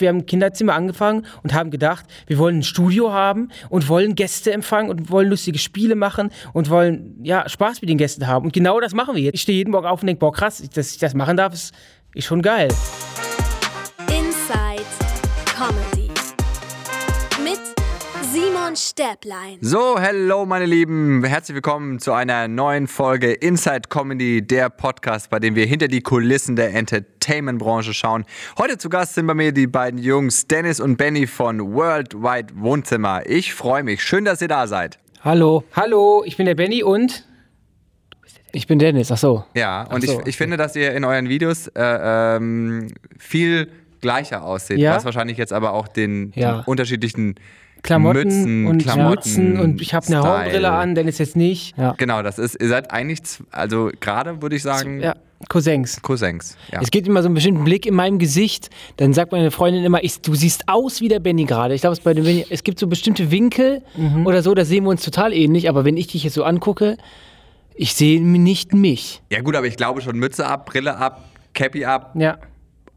wir haben ein Kinderzimmer angefangen und haben gedacht, wir wollen ein Studio haben und wollen Gäste empfangen und wollen lustige Spiele machen und wollen ja Spaß mit den Gästen haben. Und genau das machen wir jetzt. Ich stehe jeden Morgen auf und denke, boah krass, dass ich das machen darf, ist, ist schon geil. Stäblein. So, hello meine Lieben, herzlich willkommen zu einer neuen Folge Inside Comedy, der Podcast, bei dem wir hinter die Kulissen der Entertainment-Branche schauen. Heute zu Gast sind bei mir die beiden Jungs Dennis und Benny von Worldwide Wohnzimmer. Ich freue mich, schön, dass ihr da seid. Hallo. Hallo, ich bin der Benny und Ich bin Dennis, ach so. Ja, und so, ich, ich finde, dass ihr in euren Videos äh, ähm, viel gleicher aussieht, Ja. was wahrscheinlich jetzt aber auch den, Ja. den unterschiedlichen Klamotten Mützen, und Klamotten, Mützen und ich habe eine. Hornbrille an, Dennis jetzt nicht. Ja. Genau, das ist, ihr seid eigentlich, also gerade würde ich sagen, Ja, Cousins. Cousins. Ja. Es gibt immer so einen bestimmten Blick in meinem Gesicht, dann sagt meine Freundin immer, ich, du siehst aus wie der Benny gerade. Ich glaube, es, bei dem Benny- es gibt so bestimmte Winkel oder so, da sehen wir uns total ähnlich, aber wenn ich dich jetzt so angucke, ich sehe nicht mich. Ja gut, aber ich glaube schon Mütze ab, Brille ab, Cappy ab Ja.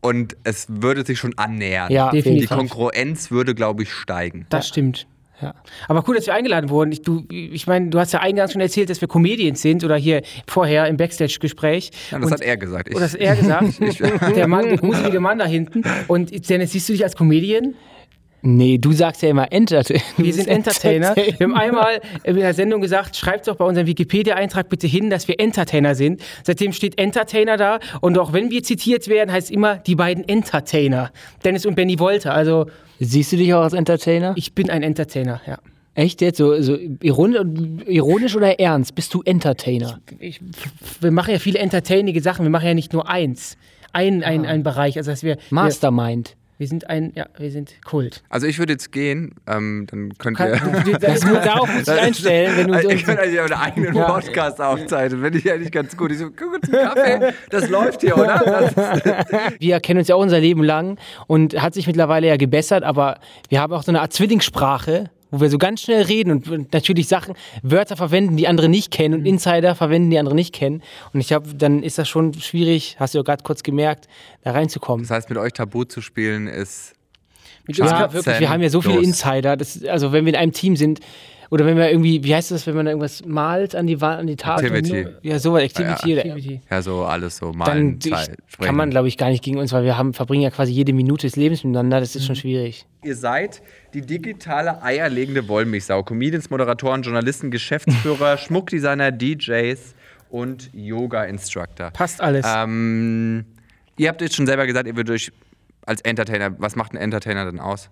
Und es würde sich schon annähern. Ja, Die definitiv. Konkurrenz würde, glaube ich, steigen. Das stimmt. Ja. Aber cool, dass wir eingeladen wurden. Ich, du, ich meine, du hast ja eingangs schon erzählt, dass wir Comedians sind oder hier vorher im Backstage-Gespräch. Ja, das Und- hat er gesagt. Ich, Oder das hat er gesagt. der Mann, der gruselige Mann da hinten. Und Dennis, siehst du dich als Comedian? Nee, du sagst ja immer Entertainer. Wir sind Entertainer. Wir haben einmal in der Sendung gesagt, schreibt doch bei unserem Wikipedia-Eintrag bitte hin, dass wir Entertainer sind. Seitdem steht Entertainer da. Und auch wenn wir zitiert werden, heißt es immer die beiden Entertainer. Dennis und Benny Wolter. Also Siehst du dich auch als Entertainer? ich bin ein Entertainer, ja. Echt jetzt? So, so ironisch, oder ernst? Bist du Entertainer? ich, wir machen ja viele entertainige Sachen. Wir machen ja nicht nur eins. Ein, ein, ein Bereich. Also dass wir, Mastermind. wir sind ein, ja, wir sind Kult. also ich würde jetzt gehen, ähm, dann könnt Kann, ihr... Das muss, musst du dich einstellen, wenn du Also so ich könnte eigentlich einen eigenen Podcast aufzeichnen, finde ich eigentlich ganz gut. Ich so, guck uns einen Kaffee, das läuft hier, oder? Wir kennen uns ja auch unser Leben lang und hat sich mittlerweile ja gebessert, aber wir haben auch so eine Art Zwillingssprache, wo wir so ganz schnell reden und natürlich Sachen, Wörter verwenden, die andere nicht kennen und Insider verwenden, die andere nicht kennen. Und ich glaube, dann ist das schon schwierig, hast du ja gerade kurz gemerkt, da reinzukommen. das heißt, mit euch Tabu zu spielen ist... Mit Ja, uns- Ja, wirklich, wir haben ja so viele Los. Insider. Das, also wenn wir in einem Team sind, oder wenn wir irgendwie, wie heißt das, wenn man da irgendwas malt an die Wand, an die Tafel? Activity. Ja, sowas, Activity. Ja, oder- Activity. Ja, so alles so Dann malen, ich, Zeit, kann man, glaube ich, gar nicht gegen uns, weil wir haben, verbringen ja quasi jede Minute des Lebens miteinander. Das ist schon Mhm. schwierig. Ihr seid die digitale eierlegende Wollmilchsau. Comedians, Moderatoren, Journalisten, Geschäftsführer, Schmuckdesigner, DJs und Yoga-Instructor. Passt alles. Ähm, ihr habt jetzt schon selber gesagt, ihr würdet euch als Entertainer, was macht ein Entertainer denn aus?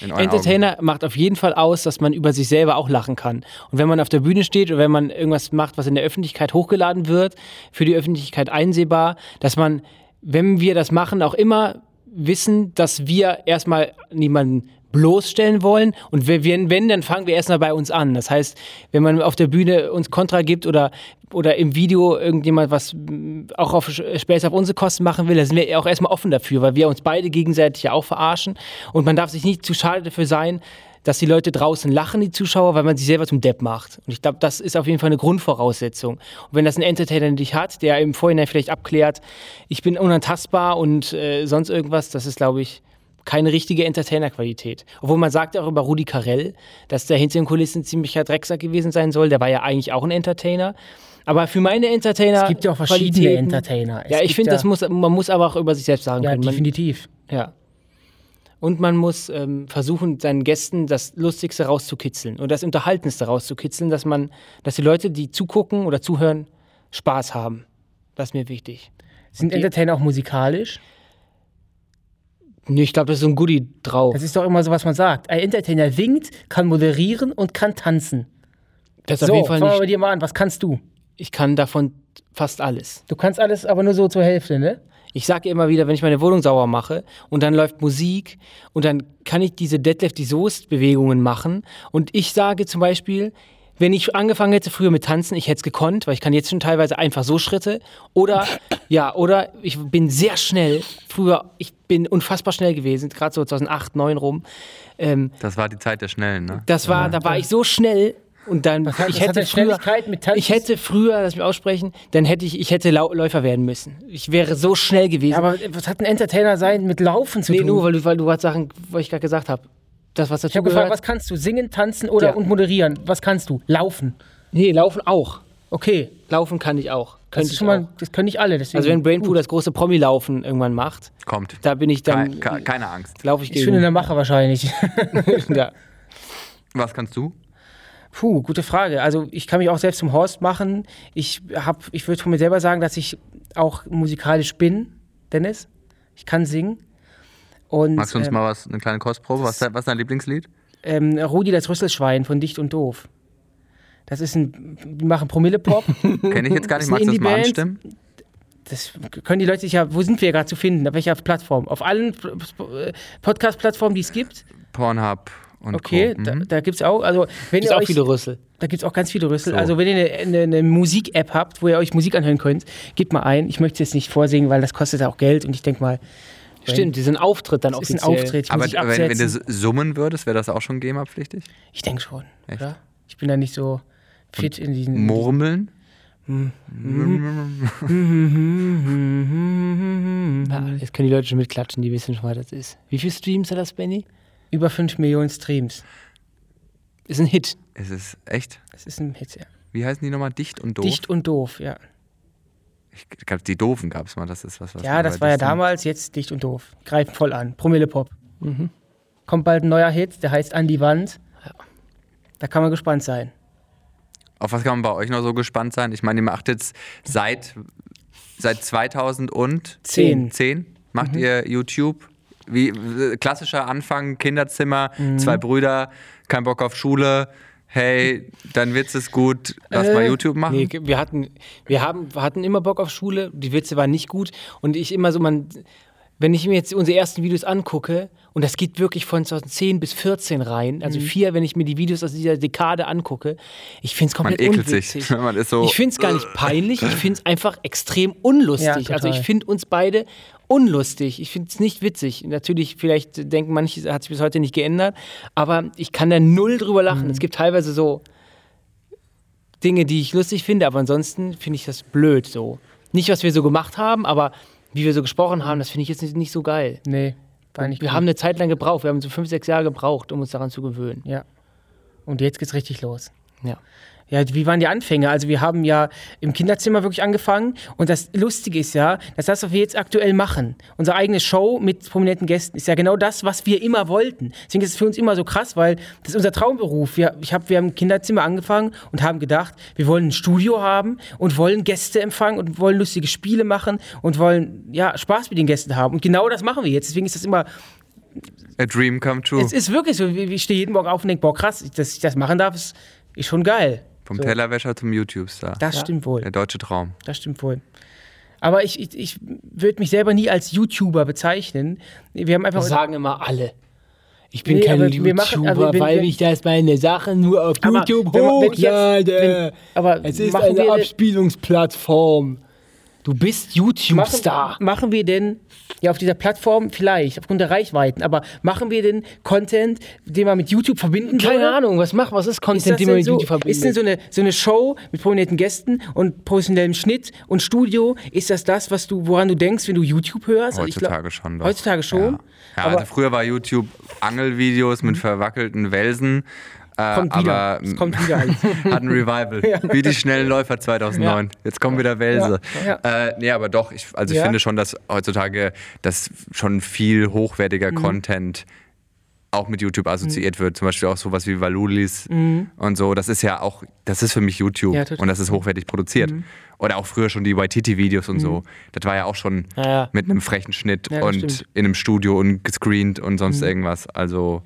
Entertainer macht auf jeden Fall aus, dass man über sich selber auch lachen kann. Und wenn man auf der Bühne steht oder wenn man irgendwas macht, was in der Öffentlichkeit hochgeladen wird, für die Öffentlichkeit einsehbar, dass man, wenn wir das machen, auch immer wissen, dass wir erstmal niemanden bloßstellen wollen und wenn, wenn, dann fangen wir erstmal bei uns an. Das heißt, wenn man auf der Bühne uns Kontra gibt oder, oder im Video irgendjemand was mm, auch auf Späße auf unsere Kosten machen will, dann sind wir auch erstmal offen dafür, weil wir uns beide gegenseitig ja auch verarschen und man darf sich nicht zu schade dafür sein, dass die Leute draußen lachen, die Zuschauer, weil man sich selber zum Depp macht. Und ich glaube, das ist auf jeden Fall eine Grundvoraussetzung. Und wenn das ein Entertainer nicht hat, der im Vorhinein vielleicht abklärt, ich bin unantastbar und äh, sonst irgendwas, das ist, glaube ich, keine richtige Entertainer-Qualität. Obwohl man sagt ja auch über Rudi Carell, dass der hinter den Kulissen ziemlicher Drecksack gewesen sein soll. Der war ja eigentlich auch ein Entertainer. Aber für meine Entertainer. Es gibt ja auch verschiedene Qualitäten- Entertainer. Es Ja, ich finde, ja- muss, man muss aber auch über sich selbst sagen ja, können. Man, definitiv. ja. Und man muss ähm, versuchen, seinen Gästen das Lustigste rauszukitzeln und das Unterhaltendste rauszukitzeln, dass man, dass die Leute, die zugucken oder zuhören, Spaß haben. Das ist mir wichtig. Sind Entertainer auch musikalisch? Nee, ich glaube, das ist so ein Goodie drauf. Das ist doch immer so, was man sagt. Ein Entertainer winkt, kann moderieren und kann tanzen. Das ist so, auf jeden Fall fangen wir bei nicht. dir mal an. Was kannst du? Ich kann davon fast alles. Du kannst alles, aber nur so zur Hälfte, ne? Ich sage immer wieder, wenn ich meine Wohnung sauber mache und dann läuft Musik und dann kann ich diese Deadlift, die Soest-Bewegungen machen und ich sage zum Beispiel, wenn ich angefangen hätte früher mit Tanzen, ich hätte es gekonnt, weil ich kann jetzt schon teilweise einfach so Schritte oder ja, oder ich bin sehr schnell, früher, ich bin unfassbar schnell gewesen, gerade so 2008, 2009 rum, ähm, Das war die Zeit der Schnellen, ne? das war, da war ich so schnell Und dann, Was hat- ich hätte denn früher, Schnelligkeit mit Tanzen? ich hätte früher, lass mich aussprechen, dann hätte ich, ich hätte Lau Läufer werden müssen. Ich wäre so schnell gewesen. Aber was hat ein Entertainer sein mit Laufen zu nee, tun? nur weil du, weil du gerade Sachen, was ich gerade gesagt habe. Das, was ich dazu habe gefragt, was kannst du? Singen, tanzen oder Ja. und moderieren? Was kannst du? Laufen. nee, laufen auch. Okay. Laufen kann ich auch. Das Könnte ist ich schon mal, das können nicht alle. Deswegen Also wenn Brainpool das große Promi-Laufen irgendwann macht, Kommt. da bin ich dann, Kei- ke- keine Angst. laufe ich ich bin in gegen. der Mache wahrscheinlich. ja. Was kannst du? Puh, gute Frage. Also ich kann mich auch selbst zum Horst machen. Ich hab, ich würde von mir selber sagen, dass ich auch musikalisch bin, Dennis. Ich kann singen. Und Magst du uns ähm, mal was, eine kleine Kostprobe? Was, was ist dein Lieblingslied? ähm, Rudi das Rüsselschwein von Dicht und Doof. Das ist ein, die machen Promille-Pop. Kenne ich jetzt gar nicht. Magst du das mal anstimmen? Das können die Leute sich ja, wo sind wir gerade zu finden? Auf welcher Plattform? Auf allen äh, Podcast-Plattformen, die es gibt. Pornhub und Okay, Co. da, Mhm. da gibt es auch, also wenn Gibt ihr auch euch, viele Rüssel. da gibt es auch ganz viele Rüssel. So. Also wenn ihr eine, eine, eine Musik-App habt, wo ihr euch Musik anhören könnt, gebt mal ein. Ich möchte es jetzt nicht vorsingen, weil das kostet auch Geld und ich denke mal, Stimmt, diesen Auftritt dann das ist ein offiziell. Auftritt. Ich Aber wenn, wenn du summen würdest, wäre das auch schon GEMA-pflichtig? Ich denke schon, Echt? oder? Ich bin da nicht so fit in diesen. Murmeln? Ja, jetzt können die Leute schon mitklatschen, die wissen schon, was das ist. Wie viele Streams hat das, Benny? Über 5 Millionen Streams. Ist ein Hit. Es ist echt. Das ist ein Hit, ja. Wie heißen die nochmal? Dicht und doof? Dicht und doof, ja. Ich glaube, die Doofen gab es mal. Das ist was, was Ja, das war ja damals, jetzt dicht und doof. Greifen voll an. Promille-Pop. Kommt bald ein neuer Hit, der heißt An die Wand. Da kann man gespannt sein. Auf was kann man bei euch noch so gespannt sein? Ich meine, ihr macht jetzt seit, seit 2010 Zehn. macht ihr YouTube. Wie klassischer Anfang, Kinderzimmer, Mhm. zwei Brüder, kein Bock auf Schule. Hey, dein Witz ist gut, lass Äh, mal YouTube machen. Nee, wir hatten, wir haben, wir hatten immer Bock auf Schule, die Witze waren nicht gut und ich immer so, man, wenn ich mir jetzt unsere ersten Videos angucke und das geht wirklich von 2010 bis 14 rein, also vier, wenn ich mir die Videos aus dieser Dekade angucke, ich finde es Man komplett ekelt unwitzig. sich. Man ist so. Ich finde es gar nicht peinlich, ich finde es einfach extrem unlustig. Ja, also ich finde uns beide unlustig. Ich finde es nicht witzig. Natürlich, vielleicht denken manche, hat sich bis heute nicht geändert, aber ich kann da null drüber lachen. Mhm. Es gibt teilweise so Dinge, die ich lustig finde, aber ansonsten finde ich das blöd so. Nicht, was wir so gemacht haben, aber wie wir so gesprochen haben, das finde ich jetzt nicht, nicht so geil. Nee, war nicht Wir gut. haben eine Zeit lang gebraucht, wir haben so fünf, sechs Jahre gebraucht, um uns daran zu gewöhnen. Ja. Und jetzt geht's richtig los. Ja. Ja, wie waren die Anfänge? Also wir haben ja im Kinderzimmer wirklich angefangen und das Lustige ist ja, dass das, was wir jetzt aktuell machen, unsere eigene Show mit prominenten Gästen, ist ja genau das, was wir immer wollten. Deswegen ist es für uns immer so krass, weil das ist unser Traumberuf. Wir, ich hab, wir haben im Kinderzimmer angefangen und haben gedacht, wir wollen ein Studio haben und wollen Gäste empfangen und wollen lustige Spiele machen und wollen ja Spaß mit den Gästen haben. Und genau das machen wir jetzt. Deswegen ist das immer A dream come true. es ist wirklich so, ich stehe jeden Morgen auf und denke, boah, krass, dass ich das machen darf, ist, ist schon geil. Vom so. Tellerwäscher zum YouTube-Star. Das stimmt wohl. Der deutsche Traum. Das stimmt wohl. Aber ich, ich, ich würde mich selber nie als YouTuber bezeichnen. Wir haben einfach. Das sagen immer alle. Ich bin Nee, kein YouTuber, wir machen- aber wenn- weil wenn- ich das meine Sachen nur auf Aber YouTube wenn man- wenn ich jetzt- hochlade. wenn- aber es ist eine wir- Abspielungsplattform. Du bist YouTube-Star. machen, machen wir denn, ja, auf dieser Plattform vielleicht, aufgrund der Reichweiten, aber machen wir denn Content, den man mit YouTube verbinden Keine würde? Ahnung, was macht, was ist Ist Content, das den man mit so, YouTube verbindet? ist denn so eine, so eine Show mit prominenten Gästen und professionellem Schnitt und Studio, ist das das, was du, woran du denkst, wenn du YouTube hörst? Also ich glaub- Heutzutage schon. Doch. Heutzutage schon? Ja, ja Aber- also früher war YouTube Angelvideos mit verwackelten Welsen. Äh, Kommt wieder. aber Es kommt wieder alles. hat ein Revival. Wie die schnellen Läufer 2009. Jetzt kommen wieder Welse. Ja, Äh, nee, aber doch, ich, also ich Ja. finde schon, dass heutzutage das schon viel Mhm. hochwertiger Content auch mit YouTube assoziiert wird. Zum Beispiel auch sowas wie Valulis und so. Das ist ja auch, das ist für mich YouTube Mhm. Ja. Mhm. und das ist hochwertig produziert. Oder auch früher schon die YTT-Videos und so. Das war ja auch schon Ja, ja. mit einem frechen Schnitt Ja, und stimmt. Mhm. in einem Studio und gescreent und sonst irgendwas. Also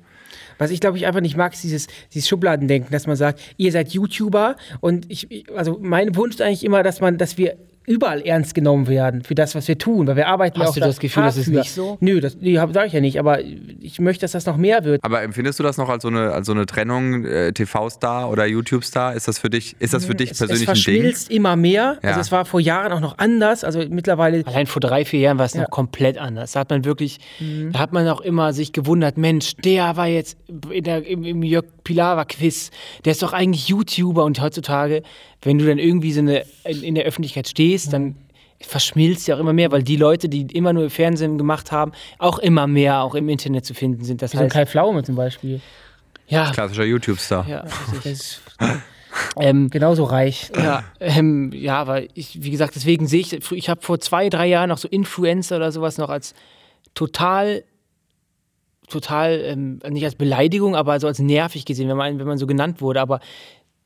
Was ich glaube ich einfach nicht mag, ist dieses, dieses Schubladendenken, dass man sagt, ihr seid YouTuber und ich, also mein Wunsch ist eigentlich immer, dass man, dass wir überall ernst genommen werden für das, was wir tun, weil wir arbeiten Hast auch du da das Gefühl, hart das ist nicht so? Nö, das nee, sage ich ja nicht, aber ich möchte, dass das noch mehr wird. Aber empfindest du das noch als so eine, als so eine Trennung, äh, TV-Star oder YouTube-Star? Ist das für dich, ist das für dich es, persönlich es ein Ding? verschmilzt immer mehr. Ja. Also es war vor Jahren auch noch anders. Also mittlerweile Allein vor drei, vier Jahren war es Ja. noch komplett anders. Da hat man wirklich, da hat man auch immer sich gewundert, Mensch, der war jetzt in der, im, im Jörg Pilawa-Quiz, der ist doch eigentlich YouTuber und heutzutage, wenn du dann irgendwie so eine, in, in der Öffentlichkeit stehst, dann verschmilzt ja auch immer mehr, weil die Leute, die immer nur Fernsehen gemacht haben, auch immer mehr auch im Internet zu finden sind. Das wie so ein heißt, Kai Pflaume zum Beispiel. ja, Klassischer YouTube-Star. ja, ähm, genauso reich. Ja, ähm, ja, aber ich, wie gesagt, deswegen sehe ich, ich habe vor zwei, drei Jahren noch so Influencer oder sowas noch als total, total, ähm, nicht als Beleidigung, aber so als nervig gesehen, wenn man, wenn man so genannt wurde. Aber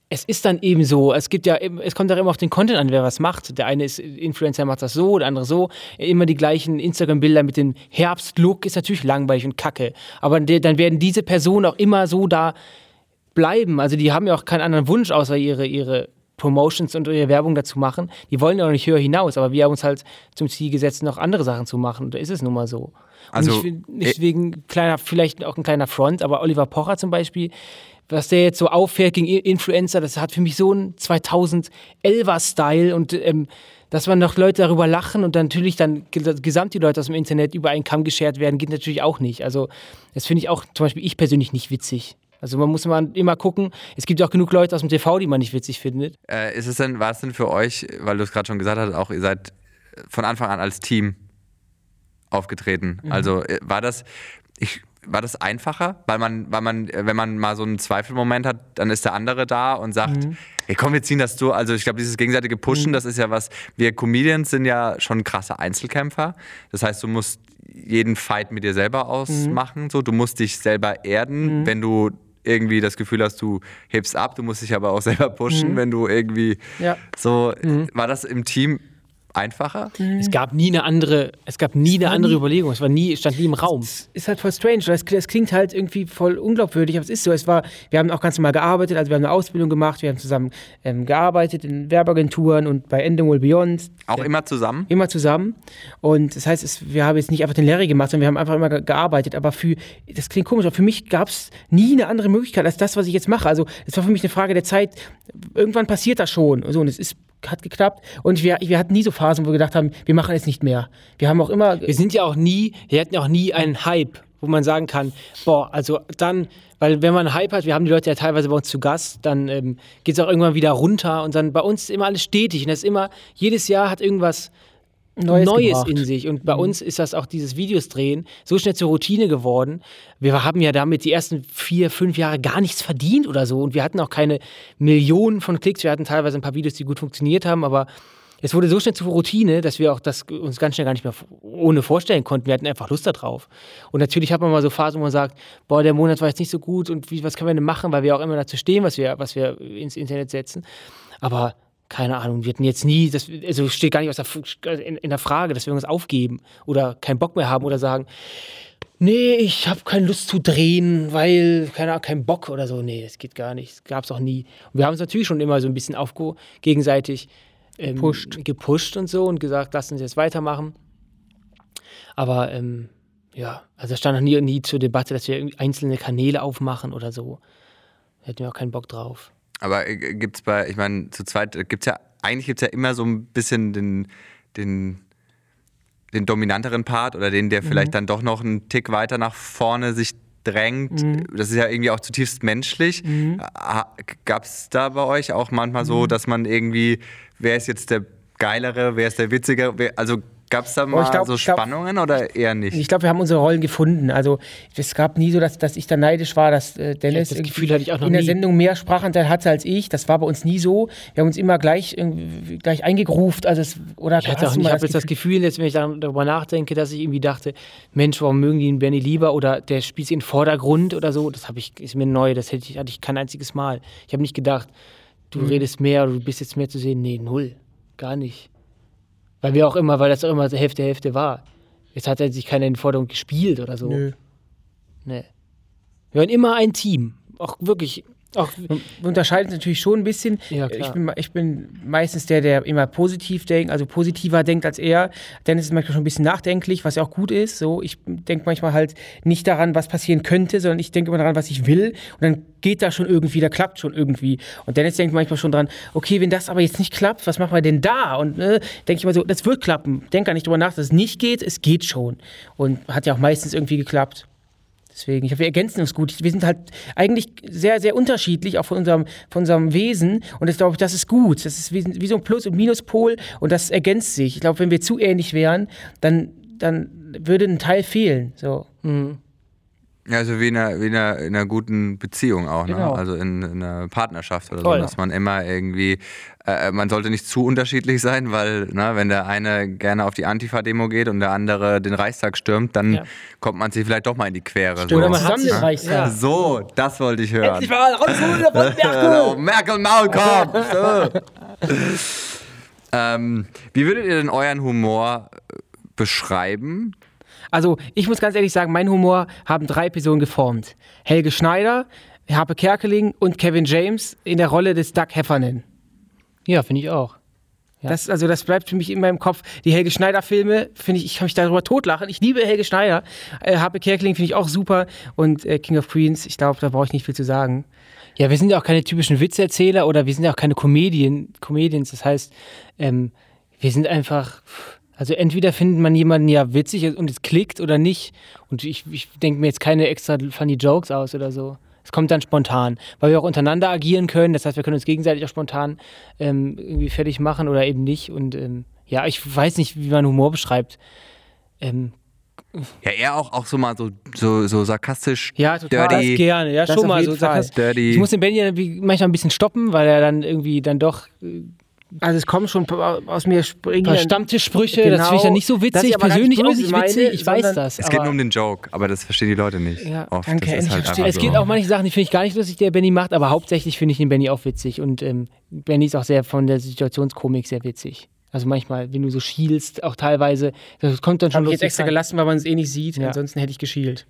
es ist dann eben so, es gibt ja, es kommt auch immer auf den Content an, wer was macht. Der eine ist Influencer, macht das so, der andere so. Immer die gleichen Instagram-Bilder mit dem Herbstlook ist natürlich langweilig und kacke. Aber dann werden diese Personen auch immer so da bleiben. Also die haben ja auch keinen anderen Wunsch, außer ihre, ihre Promotions und ihre Werbung dazu machen. Die wollen ja auch nicht höher hinaus, aber wir haben uns halt zum Ziel gesetzt, noch andere Sachen zu machen. Und da ist es nun mal so. Also, will nicht wegen kleiner, vielleicht auch ein kleiner Front, aber Oliver Pocher zum Beispiel, was der jetzt so auffährt gegen Influencer, das hat für mich so einen 2011er-Style und ähm, dass man noch Leute darüber lachen und dann natürlich dann ges- gesamt die Leute aus dem Internet über einen Kamm geschert werden, geht natürlich auch nicht. Also das finde ich auch zum Beispiel ich persönlich nicht witzig. Also man muss mal immer gucken, es gibt ja auch genug Leute aus dem TV, die man nicht witzig findet. Äh, ist es denn, war es denn für euch, weil du es gerade schon gesagt hast, auch ihr seid von Anfang an als Team aufgetreten? Mhm. Also äh, war das, ich, war das einfacher? Weil man, weil man, äh, wenn man mal so einen Zweifelmoment hat, dann ist der andere da und sagt, Mhm. hey komm, wir ziehen das durch. Also ich glaube, dieses gegenseitige Pushen, das ist ja was, wir Comedians sind ja schon krasse Einzelkämpfer. Das heißt, du musst jeden Fight mit dir selber Mhm. ausmachen. So, du musst dich selber erden, wenn du irgendwie das Gefühl hast, du hebst ab, du musst dich aber auch selber pushen, wenn du irgendwie Mhm. Ja. so, war das im Team einfacher? Es gab nie eine andere, es gab nie eine andere Überlegung, es war nie, stand nie im Raum. ist halt voll strange. Das, das klingt halt irgendwie voll unglaubwürdig, aber es ist so. Es war, wir haben auch ganz normal gearbeitet, also wir haben eine Ausbildung gemacht, wir haben zusammen ähm, gearbeitet in Werbeagenturen und bei Endemol Beyond. Auch Ja, immer zusammen? immer zusammen. Und das heißt, es, wir haben jetzt nicht einfach den Larry gemacht, sondern wir haben einfach immer ge gearbeitet. Aber für, das klingt komisch, aber für mich gab es nie eine andere Möglichkeit als das, was ich jetzt mache. Also es war für mich eine Frage der Zeit. Irgendwann passiert das schon. So, und es ist, hat geklappt. Und wir, wir hatten nie so Phasen, wo wir gedacht haben, wir machen es nicht mehr. Wir haben auch immer. Wir sind ja auch nie, wir hatten auch nie einen Hype, wo man sagen kann, boah, also dann, weil wenn man einen Hype hat, wir haben die Leute ja teilweise bei uns zu Gast, dann ähm, geht es auch irgendwann wieder runter und dann bei uns ist immer alles stetig und das ist immer, jedes Jahr hat irgendwas Neues Neues, in sich. Und bei uns ist das auch dieses Videos drehen so schnell zur Routine geworden. Wir haben ja damit die ersten vier, fünf Jahre gar nichts verdient oder so. Und wir hatten auch keine Millionen von Klicks. Wir hatten teilweise ein paar Videos, die gut funktioniert haben, aber es wurde so schnell zur Routine, dass wir auch das uns ganz schnell gar nicht mehr ohne vorstellen konnten. Wir hatten einfach Lust darauf. Und natürlich hat man mal so Phasen, wo man sagt, boah, der Monat war jetzt nicht so gut und wie, was können wir denn machen, weil wir auch immer dazu stehen, was wir, was wir ins Internet setzen. Aber keine Ahnung, wir hatten jetzt nie, das, also steht gar nicht aus der, in, in der Frage, dass wir irgendwas aufgeben oder keinen Bock mehr haben oder sagen, nee, ich habe keine Lust zu drehen, weil, keine Ahnung, kein Bock oder so. Nee, das geht gar nicht. Das gab es auch nie. Und wir haben uns natürlich schon immer so ein bisschen aufge gegenseitig ähm, Gepusht. gepusht und so und gesagt, lass uns jetzt weitermachen. Aber ähm, ja, also es stand noch nie, nie zur Debatte, dass wir einzelne Kanäle aufmachen oder so. Da hätten wir auch keinen Bock drauf. Aber äh, gibt's bei, ich meine, zu zweit äh, gibt's ja, eigentlich gibt's ja immer so ein bisschen den, den, den dominanteren Part oder den, der vielleicht dann doch noch einen Tick weiter nach vorne sich drängt. Das ist ja irgendwie auch zutiefst menschlich. Gab es da bei euch auch manchmal so, dass man irgendwie, wer ist jetzt der Geilere, wer ist der Witzigere? Wer, also gab es da mal glaub- so ich glaub- Spannungen oder eher nicht? Ich glaube, wir haben unsere Rollen gefunden. Also es gab nie so, dass, dass ich da neidisch war, dass äh, Dennis das Gefühl hatte ich auch noch in der nie. Sendung mehr Sprachanteil hatte als ich. Das war bei uns nie so. Wir haben uns immer gleich, gleich eingegruft. Also es, oder Ich, hatte auch, ich habe jetzt das Gefühl, jetzt, wenn ich dann darüber nachdenke, dass ich irgendwie dachte, Mensch, warum mögen die den Benny lieber oder der spielt sie in den Vordergrund oder so. Das habe ich, ist mir neu, das hätte ich, hatte ich kein einziges Mal. Ich habe nicht gedacht, du redest mehr oder du bist jetzt mehr zu sehen. Nee, null. Gar nicht. Weil wir auch immer, weil das auch immer Hälfte, Hälfte war. Jetzt hat er sich keiner in den Vordergrund gespielt oder so. Nö. Nee. Wir waren immer ein Team. Auch wirklich, Auch, Wir unterscheiden es natürlich schon ein bisschen. Ja, klar. ich, bin, ich bin meistens der, der immer positiv denkt, also positiver denkt als er. Dennis ist manchmal schon ein bisschen nachdenklich, was ja auch gut ist. So, ich denke manchmal halt nicht daran, was passieren könnte, sondern ich denke immer daran, was ich will. Und dann geht da schon irgendwie, da klappt schon irgendwie. Und Dennis denkt manchmal schon dran, okay, wenn das aber jetzt nicht klappt, was machen wir denn da? Und äh, denke ich mal so, das wird klappen. Denk gar nicht drüber nach, dass es nicht geht, es geht schon. Und hat ja auch meistens irgendwie geklappt. Deswegen, ich hoffe, wir ergänzen uns gut. Wir sind halt eigentlich sehr, sehr unterschiedlich, auch von unserem, von unserem Wesen. Und ich glaube, das ist gut. Das ist wie, wie so ein Plus- und Minuspol und das ergänzt sich. Ich glaube, wenn wir zu ähnlich wären, dann, dann würde ein Teil fehlen. So. Also wie in einer, wie in einer, in einer guten Beziehung auch, ne? Genau. Also in, in einer Partnerschaft oder Voll. so, dass man immer irgendwie, äh, man sollte nicht zu unterschiedlich sein, weil, ne, wenn der eine gerne auf die Antifa-Demo geht und der andere den Reichstag stürmt, dann Ja. kommt man sich vielleicht doch mal in die Quere. Oder so. man Zusammen den Reichstag. Ja. So, das wollte ich hören. Endlich mal rausholen von Merkel! Merkel Maulkorb! Ähm, wie würdet ihr denn euren Humor äh, beschreiben? Also, ich muss ganz ehrlich sagen, mein Humor haben drei Personen geformt. Helge Schneider, Harpe Kerkeling und Kevin James in der Rolle des Doug Heffernan. ja, finde ich auch. Das, also das bleibt für mich in meinem Kopf. Die Helge Schneider-Filme, finde ich, ich kann mich darüber totlachen. Ich liebe Helge Schneider. Äh, Harpe Kerkeling finde ich auch super. Und äh, King of Queens, ich glaube, da brauche ich nicht viel zu sagen. Ja, wir sind ja auch keine typischen Witzerzähler oder wir sind ja auch keine Comedien, Comedians. Das heißt, ähm, wir sind einfach, also entweder findet man jemanden ja witzig und es klickt oder nicht. Und ich, ich denke mir jetzt keine extra funny Jokes aus oder so. Es kommt dann spontan, weil wir auch untereinander agieren können. Das heißt, wir können uns gegenseitig auch spontan ähm, irgendwie fertig machen oder eben nicht. Und ähm, ja, ich weiß nicht, wie man Humor beschreibt. Ähm, Ja, eher auch, auch so mal so, so, so sarkastisch, Ja, total. dirty. gerne, ja, Das schon mal so. Sarkastisch. Dirty. Ich muss den Benny manchmal ein bisschen stoppen, weil er dann irgendwie dann doch Also es kommen schon aus mir springen. Ein paar Stammtischsprüche, Genau. das finde ich ja nicht so witzig, persönlich auch nicht meine, witzig, ich weiß das. Es geht nur um den Joke, aber das verstehen die Leute nicht. Ja, oft. danke, das halt einfach es so. geht auch manche Sachen, die finde ich gar nicht lustig, die der Benny macht, aber hauptsächlich finde ich den Benny auch witzig und ähm, Benny ist auch sehr von der Situationskomik sehr witzig. Also manchmal, wenn du so schielst, auch teilweise, das kommt dann schon Habe ich jetzt lustig extra rein. gelassen, weil man es eh nicht sieht. Ja. Ansonsten hätte ich geschielt.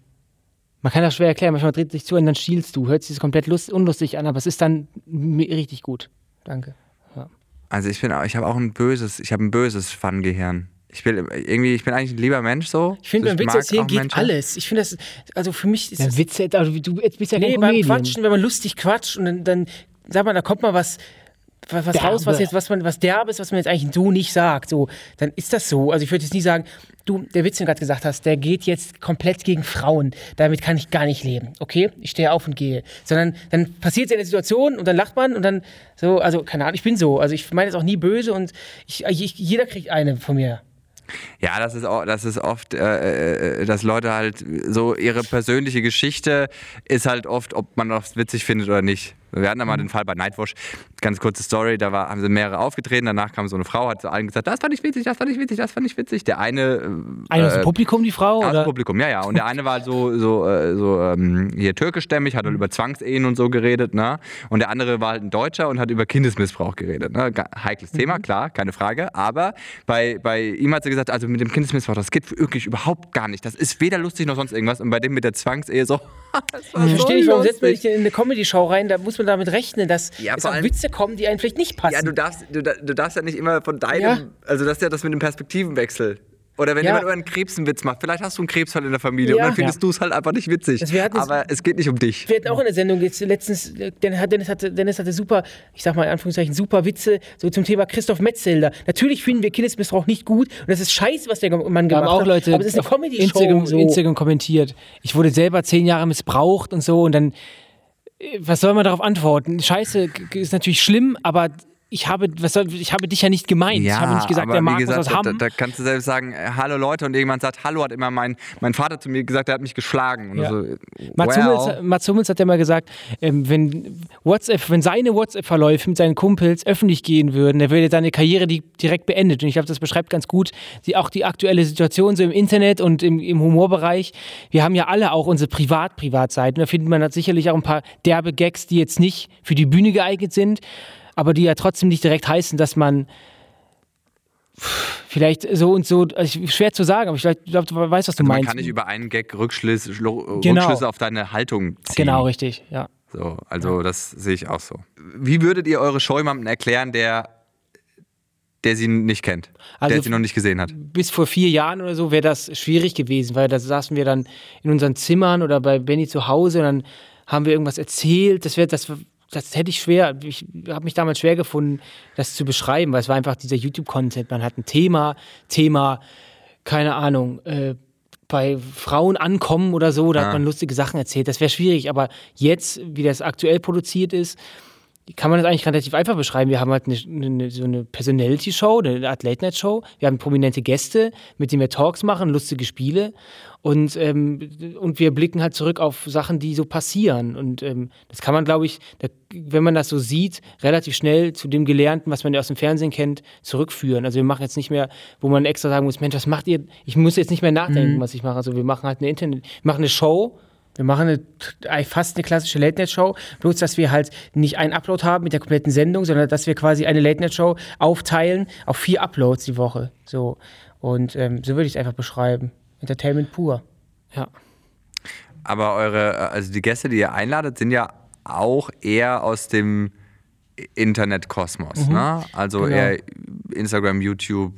Man kann das schwer erklären, manchmal dreht sich zu und dann schielst du, hört sich das komplett lust, unlustig an, aber es ist dann richtig gut. Danke. Also ich bin, auch- ich habe auch ein böses, ich habe ein böses Fun-Gehirn. Ich will irgendwie, ich bin eigentlich ein lieber Mensch so. Ich finde, So, beim Witz erzählen geht Menschen. alles. Ich finde das, also für mich ist Ja, Witze, jetzt- also du jetzt bist ja nee, kein beim Comedian. Quatschen, wenn man lustig quatscht und dann, dann sag mal, da kommt mal was, was, was raus, was jetzt, was man, was derb ist, was man jetzt eigentlich so nicht sagt. So, dann ist das so. Also ich würde jetzt nie sagen, du, der Witz, den du gerade gesagt hast, der geht jetzt komplett gegen Frauen. Damit kann ich gar nicht leben. Okay? Ich stehe auf und gehe. Sondern dann passiert es in der Situation und dann lacht man und dann so, also keine Ahnung, ich bin so. Also ich meine es auch nie böse und ich, ich, jeder kriegt eine von mir. Ja, das ist, auch, das ist oft, äh, äh, dass Leute halt so ihre persönliche Geschichte ist halt oft, ob man das witzig findet oder nicht. Wir hatten da Mhm. mal den Fall bei Nightwash, ganz kurze Story, da war, haben sie mehrere aufgetreten, danach kam so eine Frau, hat zu allen gesagt, das fand ich witzig, das fand ich witzig, das fand ich witzig. Der eine... Äh, Einer aus dem äh, Publikum, die Frau? Aus dem? Publikum, ja, ja. Und der eine war so, so, äh, so ähm, hier türkischstämmig, hat halt über Zwangsehen und so geredet, ne? Und der andere war halt ein Deutscher und hat über Kindesmissbrauch geredet. Ne? Heikles Thema, klar, keine Frage. Aber bei, bei ihm hat sie gesagt, also mit dem Kindesmissbrauch, das geht wirklich überhaupt gar nicht. Das ist weder lustig noch sonst irgendwas. Und bei dem mit der Zwangsehe so. das war Ich verstehe nicht, warum setzt man denn in eine Comedy-Show rein? Da muss man damit rechnen, dass Ja, es auch allem- Witze kommen, die einem vielleicht nicht passen. Ja, du darfst, du, du darfst ja nicht immer von deinem, Ja. also das ist ja das mit dem Perspektivenwechsel. Oder wenn Ja. jemand über einen Krebs einen Witz macht, vielleicht hast du einen Krebsfall in der Familie Ja. und dann findest Ja. du es halt einfach nicht witzig. Es- Aber es geht nicht um dich. Wir hatten auch in der Sendung jetzt letztens, Dennis hatte, Dennis hatte, super, ich sag mal in Anführungszeichen, super Witze so zum Thema Christoph Metzelder. Natürlich finden wir Kindesmissbrauch nicht gut und das ist scheiße, was der Mann Da haben gemacht auch hat. Leute aber es ist eine Comedy-Show. Instagram, So. Instagram kommentiert. Ich wurde selber zehn Jahre missbraucht und so und dann, was soll man darauf antworten? Scheiße ist natürlich schlimm, aber ich habe, was ich habe dich ja nicht gemeint. ich habe nicht gesagt, der Markus gesagt, aus da, Hamm. da kannst du selbst sagen, äh, hallo Leute und irgendjemand sagt, hallo hat immer mein, mein Vater zu mir gesagt, er hat mich geschlagen. Ja. so, Mats, well, Hummels, Mats Hummels hat ja mal gesagt, ähm, wenn WhatsApp, wenn seine WhatsApp-Verläufe mit seinen Kumpels öffentlich gehen würden, dann würde seine Karriere die direkt beendet. Und ich glaube, das beschreibt ganz gut die, auch die aktuelle Situation so im Internet und im, im Humorbereich. Wir haben ja alle auch unsere Privat-Privatseiten. Da findet man sicherlich auch ein paar derbe Gags, die jetzt nicht für die Bühne geeignet sind, aber die ja trotzdem nicht direkt heißen, dass man vielleicht so und so, also schwer zu sagen, aber ich glaube, du weißt, was du man meinst. kann nicht über einen Gag Rückschlüsse, Schlu- Genau. Rückschlüsse auf deine Haltung ziehen. genau, richtig, ja. So, also das sehe ich auch so. Wie würdet ihr eure Show jemandem erklären, der, der sie nicht kennt, Also der sie noch nicht gesehen hat? bis vor vier Jahren oder so wäre das schwierig gewesen, weil da saßen wir dann in unseren Zimmern oder bei Benny zu Hause und dann haben wir irgendwas erzählt. Das wäre, das, das hätte ich schwer. Ich habe mich damals schwer gefunden, das zu beschreiben, weil es war einfach dieser YouTube-Content. Man hat ein Thema, Thema, keine Ahnung, äh, bei Frauen ankommen oder so, da Ja. hat man lustige Sachen erzählt. Das wäre schwierig, aber jetzt, wie das aktuell produziert ist, kann man das eigentlich relativ einfach beschreiben. Wir haben halt eine, eine, so eine Personality-Show, eine Art Late-Night-Show. Wir haben prominente Gäste, mit denen wir Talks machen, lustige Spiele. Und, ähm, und wir blicken halt zurück auf Sachen, die so passieren. Und ähm, das kann man, glaube ich, da, wenn man das so sieht, relativ schnell zu dem Gelernten, was man ja aus dem Fernsehen kennt, zurückführen. Also wir machen jetzt nicht mehr, wo man extra sagen muss, Mensch, was macht ihr? Ich muss jetzt nicht mehr nachdenken, was ich mache. Also wir machen halt eine Internet, machen eine Show, Wir machen eine, eigentlich fast eine klassische Late-Night-Show, bloß dass wir halt nicht einen Upload haben mit der kompletten Sendung, sondern dass wir quasi eine Late-Night-Show aufteilen auf vier Uploads die Woche. So. Und ähm, so würde ich es einfach beschreiben. Entertainment pur. ja. Aber eure, also die Gäste, die ihr einladet, sind ja auch eher aus dem Internetkosmos, ne? Also Genau. eher Instagram, YouTube.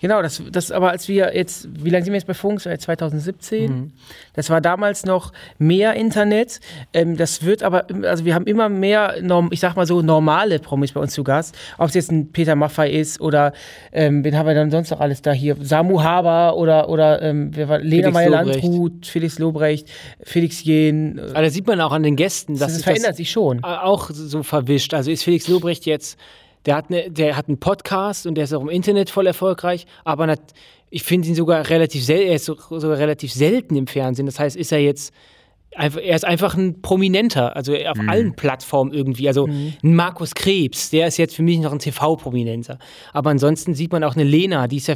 Genau, das, das aber als wir jetzt, wie lange sind wir jetzt bei Funk? Seit 2017. Das war damals noch mehr Internet. Ähm, das wird aber, also wir haben immer mehr, ich sag mal so, normale Promis bei uns zu Gast. Ob es jetzt ein Peter Maffay ist oder, ähm, wen haben wir dann sonst noch alles da hier? Samu Haber oder, oder ähm, wer war, Lena Felix Meyer-Landrut, Felix Lobrecht, Felix Jähn. Aber da sieht man auch an den Gästen, dass Das, es verändert sich schon. auch so verwischt. Also ist Felix Lobrecht jetzt, der hat, eine, der hat einen Podcast und der ist auch im Internet voll erfolgreich, aber nat, ich finde ihn sogar relativ selten, er ist so- sogar relativ selten im Fernsehen. Das heißt, ist er jetzt einfach, er ist einfach ein Prominenter, also auf allen Plattformen irgendwie. Also ein Markus Krebs, der ist jetzt für mich noch ein TV-Prominenter. Aber ansonsten sieht man auch eine Lena, die ist ja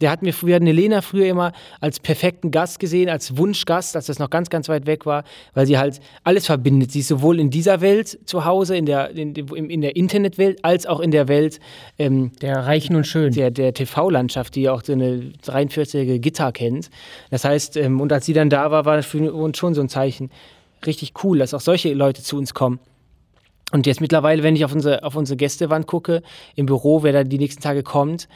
der hat mir früher eine Lena früher immer als perfekten Gast gesehen, als Wunschgast, als das noch ganz, ganz weit weg war, weil sie halt alles verbindet. Sie ist sowohl in dieser Welt zu Hause, in der, in, in der Internetwelt, als auch in der Welt ähm, Der Reichen und Schön. der, der TV-Landschaft, die ja auch so eine 43-jährige Gitter kennt. Das heißt, ähm, und als sie dann da war, war das für uns schon so ein Zeichen. Richtig cool, dass auch solche Leute zu uns kommen. Und jetzt mittlerweile, wenn ich auf unsere, auf unsere Gästewand gucke, im Büro, wer da die nächsten Tage kommt,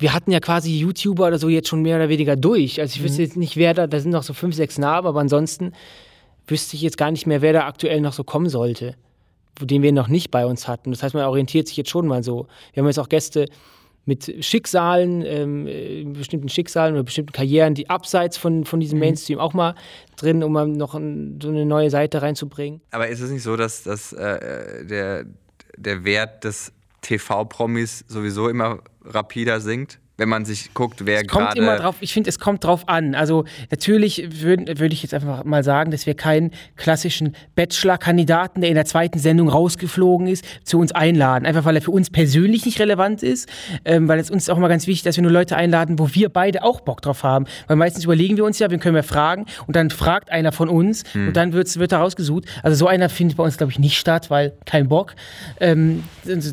wir hatten ja quasi YouTuber oder so jetzt schon mehr oder weniger durch. Also ich wüsste jetzt nicht, wer da, da sind noch so fünf, sechs Namen, aber ansonsten wüsste ich jetzt gar nicht mehr, wer da aktuell noch so kommen sollte, den wir noch nicht bei uns hatten. Das heißt, man orientiert sich jetzt schon mal so. Wir haben jetzt auch Gäste mit Schicksalen, ähm, äh, bestimmten Schicksalen oder bestimmten Karrieren, die abseits von, von diesem Mainstream auch mal drin, um mal noch ein, so eine neue Seite reinzubringen. Aber ist es nicht so, dass, dass äh, der, der Wert des TV-Promis sowieso immer rapider sinkt? Wenn man sich guckt, wer kommt immer gerade. drauf, ich finde, es kommt drauf an. Also natürlich würde würd ich jetzt einfach mal sagen, dass wir keinen klassischen Bachelor-Kandidaten, der in der zweiten Sendung rausgeflogen ist, zu uns einladen. Einfach weil er für uns persönlich nicht relevant ist, ähm, weil es uns auch mal ganz wichtig, dass wir nur Leute einladen, wo wir beide auch Bock drauf haben. Weil meistens überlegen wir uns ja, wen können wir fragen und dann fragt einer von uns und dann wird's, wird er rausgesucht. Also so einer findet bei uns, glaube ich, nicht statt, weil kein Bock. Ähm,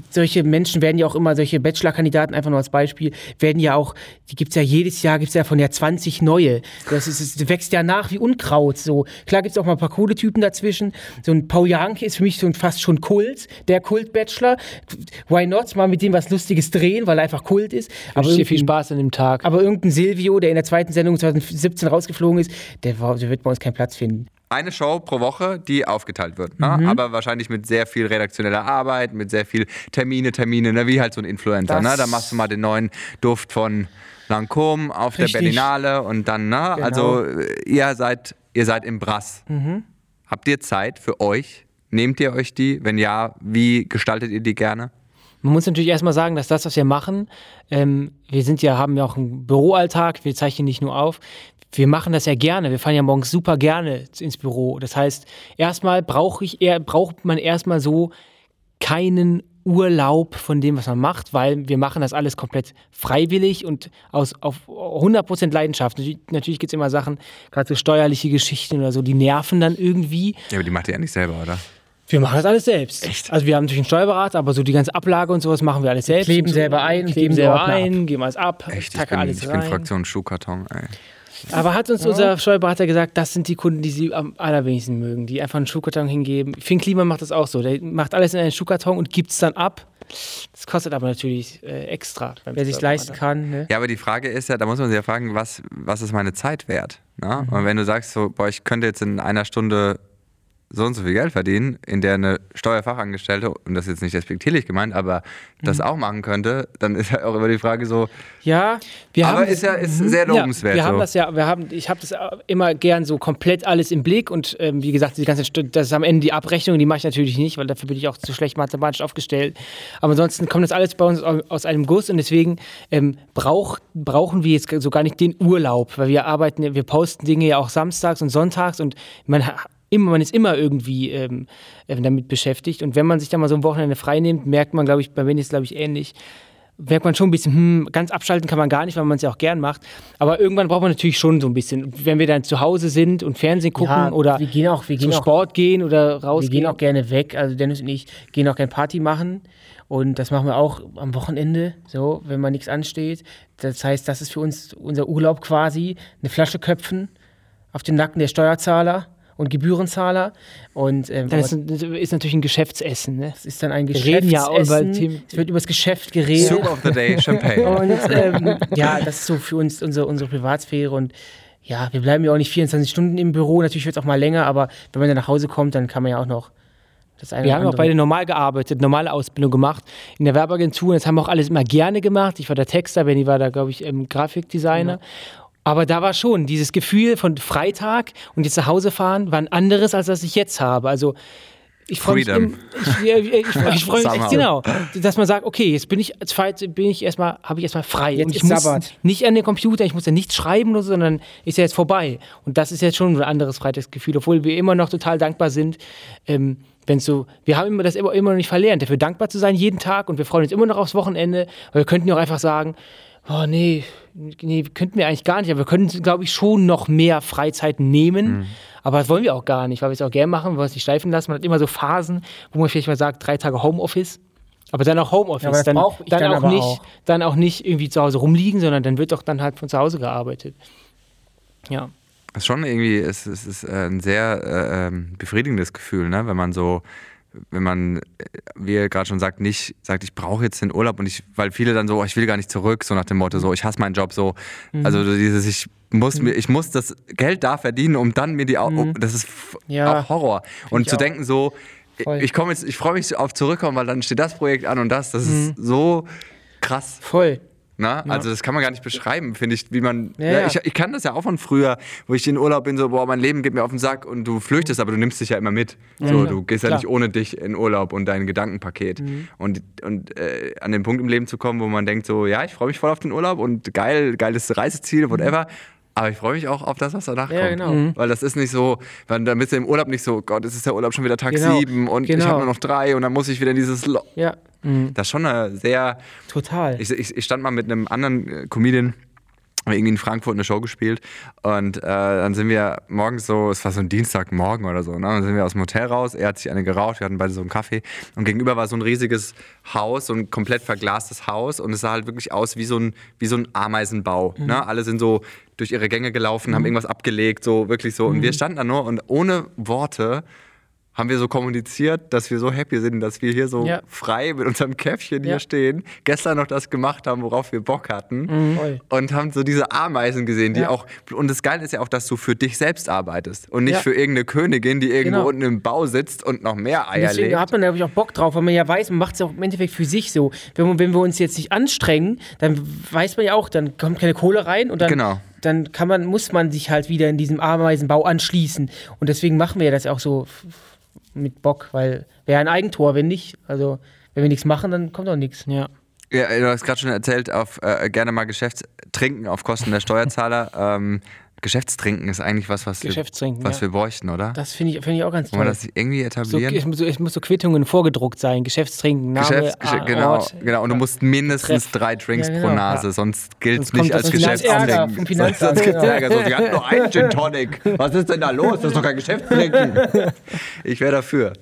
solche Menschen werden ja auch immer, solche Bachelor-Kandidaten, einfach nur als Beispiel, werden ja auch, die gibt es ja jedes Jahr, gibt es ja von der 20 neue. Das, ist, es wächst ja nach wie Unkraut. So. Klar gibt es auch mal ein paar coole Typen dazwischen. So ein Paul Janke ist für mich so ein fast schon Kult, der Kult-Bachelor. Why not? Mal mit dem was Lustiges drehen, weil er einfach Kult ist. Aber dir viel Spaß an dem Tag. aber irgendein Silvio, der in der zweiten Sendung 2017 rausgeflogen ist, der, der wird bei uns keinen Platz finden. Eine Show pro Woche, die aufgeteilt wird. Ne? Mhm. Aber wahrscheinlich mit sehr viel redaktioneller Arbeit, mit sehr viel Termine, Termine, ne? wie halt so ein Influencer. Ne? Da machst du mal den neuen Duft von Lancôme auf Richtig. der Berlinale und dann, ne? Genau. Also ihr seid, ihr seid im Brass. Mhm. Habt ihr Zeit für euch? Nehmt ihr euch die? Wenn ja, wie gestaltet ihr die gerne? Man muss natürlich erstmal sagen, dass das, was wir machen, ähm, wir sind ja, haben ja auch einen Büroalltag, wir zeichnen nicht nur auf. Wir machen das ja gerne. Wir fahren ja morgens super gerne ins Büro. Das heißt, erstmal brauche ich eher, braucht man erstmal so keinen Urlaub von dem, was man macht, weil wir machen das alles komplett freiwillig und aus, auf 100% Leidenschaft. Natürlich, natürlich gibt es immer Sachen, gerade so steuerliche Geschichten oder so, die nerven dann irgendwie. Ja, aber die macht ihr ja nicht selber, oder? Wir machen das alles selbst. Echt? Also wir haben natürlich einen Steuerberater, aber so die ganze Ablage und sowas machen wir alles selbst. kleben selber ein kleben selber ab. ein, geben alles ab, Echt, ich bin, alles ich bin rein. Fraktion Schuhkarton, ey. Aber hat uns unser Steuerberater gesagt, das sind die Kunden, die sie am allerwenigsten mögen, die einfach einen Schuhkarton hingeben. Finn Kliman macht das auch so. Der macht alles in einen Schuhkarton und gibt es dann ab. Das kostet aber natürlich äh, extra. Wer sich leisten kann. Ne? Ja, aber die Frage ist ja, da muss man sich ja fragen, was, was ist meine Zeit wert? Ne? Mhm. Und wenn du sagst, so, boah, ich könnte jetzt in einer Stunde so und so viel Geld verdienen, in der eine Steuerfachangestellte, und das ist jetzt nicht respektierlich gemeint, aber das Mhm. auch machen könnte, dann ist ja auch immer die Frage so, Ja, Wir aber haben ist ja ist sehr lobenswert. Ja, wir haben so. das ja, wir haben, ich habe das immer gern so komplett alles im Blick und ähm, wie gesagt, die ganze das ist am Ende die Abrechnung, die mache ich natürlich nicht, weil dafür bin ich auch zu schlecht mathematisch aufgestellt. Aber ansonsten kommt das alles bei uns au- aus einem Guss und deswegen ähm, brauch, brauchen wir jetzt so gar nicht den Urlaub, weil wir arbeiten, wir posten Dinge ja auch samstags und sonntags und man Immer, man ist immer irgendwie ähm, ähm, damit beschäftigt. Und wenn man sich dann mal so ein Wochenende frei nimmt, merkt man, glaube ich, bei Benny ist glaube ich ähnlich, merkt man schon ein bisschen, hm, ganz abschalten kann man gar nicht, weil man es ja auch gern macht. Aber irgendwann braucht man natürlich schon so ein bisschen. Wenn wir dann zu Hause sind und Fernsehen gucken Ja, oder wir gehen auch- wir zum gehen auch- Sport gehen oder wir rausgehen. gehen auch gerne weg. Also Dennis und ich gehen auch gerne Party machen. Und das machen wir auch am Wochenende, so, wenn mal nichts ansteht. Das heißt, das ist für uns unser Urlaub quasi. Eine Flasche köpfen auf den Nacken der Steuerzahler und Gebührenzahler. Und ähm, aber ist, ist natürlich ein Geschäftsessen. Ne? es ist dann ein wir reden ja über Geschäftsessen. Themen- es wird über das Geschäft geredet. Soup of the Day, Champagne. Und ähm, ja, das ist so für uns unsere, unsere Privatsphäre und ja, wir bleiben ja auch nicht 24 Stunden im Büro, natürlich wird es auch mal länger, aber wenn man dann nach Hause kommt, dann kann man ja auch noch das eine Wir haben auch beide normal gearbeitet, normale Ausbildung gemacht in der Werbeagentur. Das haben wir auch alles immer gerne gemacht. Ich war der Texter, Benny war da, glaube ich, ähm, Grafikdesigner. Aber da war schon dieses Gefühl von Freitag und jetzt nach Hause fahren, war ein anderes, als das ich jetzt habe. Also ich freue mich, Freedom. im- ich, ich, ich, ich freue mich echt genau, dass man sagt, okay, jetzt bin ich, Freitag bin ich erstmal, habe ich erstmal frei. Jetzt und ich ist muss Sabbat. nicht an den Computer, ich muss ja nichts schreiben oder so, sondern ist ja jetzt vorbei. Und das ist jetzt schon ein anderes Freitagsgefühl, obwohl wir immer noch total dankbar sind, ähm, wenn so, wir haben immer das immer, immer noch nicht verlernt, dafür dankbar zu sein jeden Tag und wir freuen uns immer noch aufs Wochenende, weil wir könnten ja auch einfach sagen, oh nee, nee, könnten wir eigentlich gar nicht, aber wir können, glaube ich, schon noch mehr Freizeit nehmen. Aber das wollen wir auch gar nicht, weil wir es auch gerne machen, weil wir es nicht schleifen lassen. Man hat immer so Phasen, wo man vielleicht mal sagt, drei Tage Homeoffice. Aber dann auch Homeoffice. Ja, dann, ich dann, dann auch nicht, auch. dann auch nicht irgendwie zu Hause rumliegen, sondern dann wird doch dann halt von zu Hause gearbeitet. Ja. Das ist schon irgendwie, es, es ist äh, ein sehr äh, ähm, befriedigendes Gefühl, ne? wenn man so, wenn man, wie ihr gerade schon sagt, nicht sagt, ich brauche jetzt den Urlaub und ich, weil viele dann so, oh, ich will gar nicht zurück, so nach dem Motto, so, ich hasse meinen Job, so, Mhm. also dieses, ich muss mir, ich muss das Geld da verdienen, um dann mir die, um, das ist Mhm. Ja. auch Horror. Und ich zu auch. denken so, Voll. ich komme jetzt, ich freue mich auf zurückkommen, weil dann steht das Projekt an und das, das Mhm. ist so krass. Voll. Ne? Also das kann man gar nicht beschreiben, finde ich, wie man. Ja, Ja, ja. Ich, ich kann das ja auch von früher, wo ich in Urlaub bin, so, boah, mein Leben geht mir auf den Sack und du flüchtest, aber du nimmst dich ja immer mit. so, du gehst ja Klar. nicht ohne dich in Urlaub und dein Gedankenpaket. Und, und äh, an den Punkt im Leben zu kommen, wo man denkt, so, ja, ich freue mich voll auf den Urlaub und geil, geiles Reiseziel, whatever. Aber ich freue mich auch auf das, was danach Ja, kommt. genau. Weil das ist nicht so, weil dann bist du im Urlaub nicht so, Gott, es ist der Urlaub schon wieder Tag Genau. sieben und ich Genau. habe nur noch drei und dann muss ich wieder in dieses. Lo Ja, das ist schon eine sehr total. ich, ich, ich stand mal mit einem anderen äh, Comedian, haben irgendwie in Frankfurt eine Show gespielt und äh, dann sind wir morgens so, es war so ein Dienstagmorgen oder so, ne? dann sind wir aus dem Hotel raus, er hat sich eine geraucht, wir hatten beide so einen Kaffee und gegenüber war so ein riesiges Haus, so ein komplett verglastes Haus und es sah halt wirklich aus wie so ein, wie so ein Ameisenbau. Ne? Alle sind so durch ihre Gänge gelaufen, haben irgendwas abgelegt, so wirklich so und wir standen da nur und ohne Worte haben wir so kommuniziert, dass wir so happy sind, dass wir hier so Ja. frei mit unserem Käffchen Ja. hier stehen, gestern noch das gemacht haben, worauf wir Bock hatten Voll. und haben so diese Ameisen gesehen, die Ja. auch und das Geile ist ja auch, dass du für dich selbst arbeitest und nicht Ja. für irgendeine Königin, die irgendwo Genau. unten im Bau sitzt und noch mehr Eier Deswegen legt. hat man, glaube ich, auch Bock drauf, weil man ja weiß, man macht es auch im Endeffekt für sich so. Wenn, man, wenn wir uns jetzt nicht anstrengen, dann weiß man ja auch, dann kommt keine Kohle rein und dann, Genau. dann kann man, muss man sich halt wieder in diesem Ameisenbau anschließen. Und deswegen machen wir das auch so mit Bock, weil wäre ein Eigentor, wenn nicht. Also, wenn wir nichts machen, dann kommt auch nichts. Ja. Ja, du hast gerade schon erzählt, auf äh, gerne mal Geschäftstrinken auf Kosten der Steuerzahler. ähm, Geschäftstrinken ist eigentlich was, was, wir, was ja. wir bräuchten, oder? Das finde ich, find ich auch ganz Wollen wir toll. das irgendwie So, etablieren? es, muss, es muss so Quittungen vorgedruckt sein, Geschäftstrinken, Name, Geschäfts, Geschä- ah, genau, Ort. genau. Und du musst mindestens Treff. drei Drinks Ja, genau. pro Nase, Ja. sonst gilt es Sonst nicht als Geschäftstrinken. Finanzamt, Sonst gibt's genau. Ärger. So, sie hatten nur einen Gin Tonic. Was ist denn da los? Das ist doch kein Geschäftstrinken. Ich wäre dafür.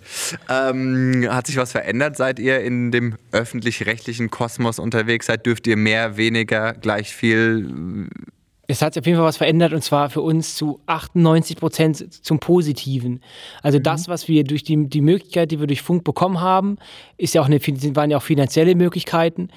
Ähm, hat sich was verändert, seit ihr in dem öffentlich-rechtlichen Kosmos unterwegs seid? Dürft ihr mehr, weniger, gleich viel es hat sich auf jeden Fall was verändert und zwar für uns zu 98 Prozent zum Positiven. Also das, was wir durch die, die Möglichkeit, die wir durch Funk bekommen haben, ist ja auch eine, waren ja auch finanzielle Möglichkeiten.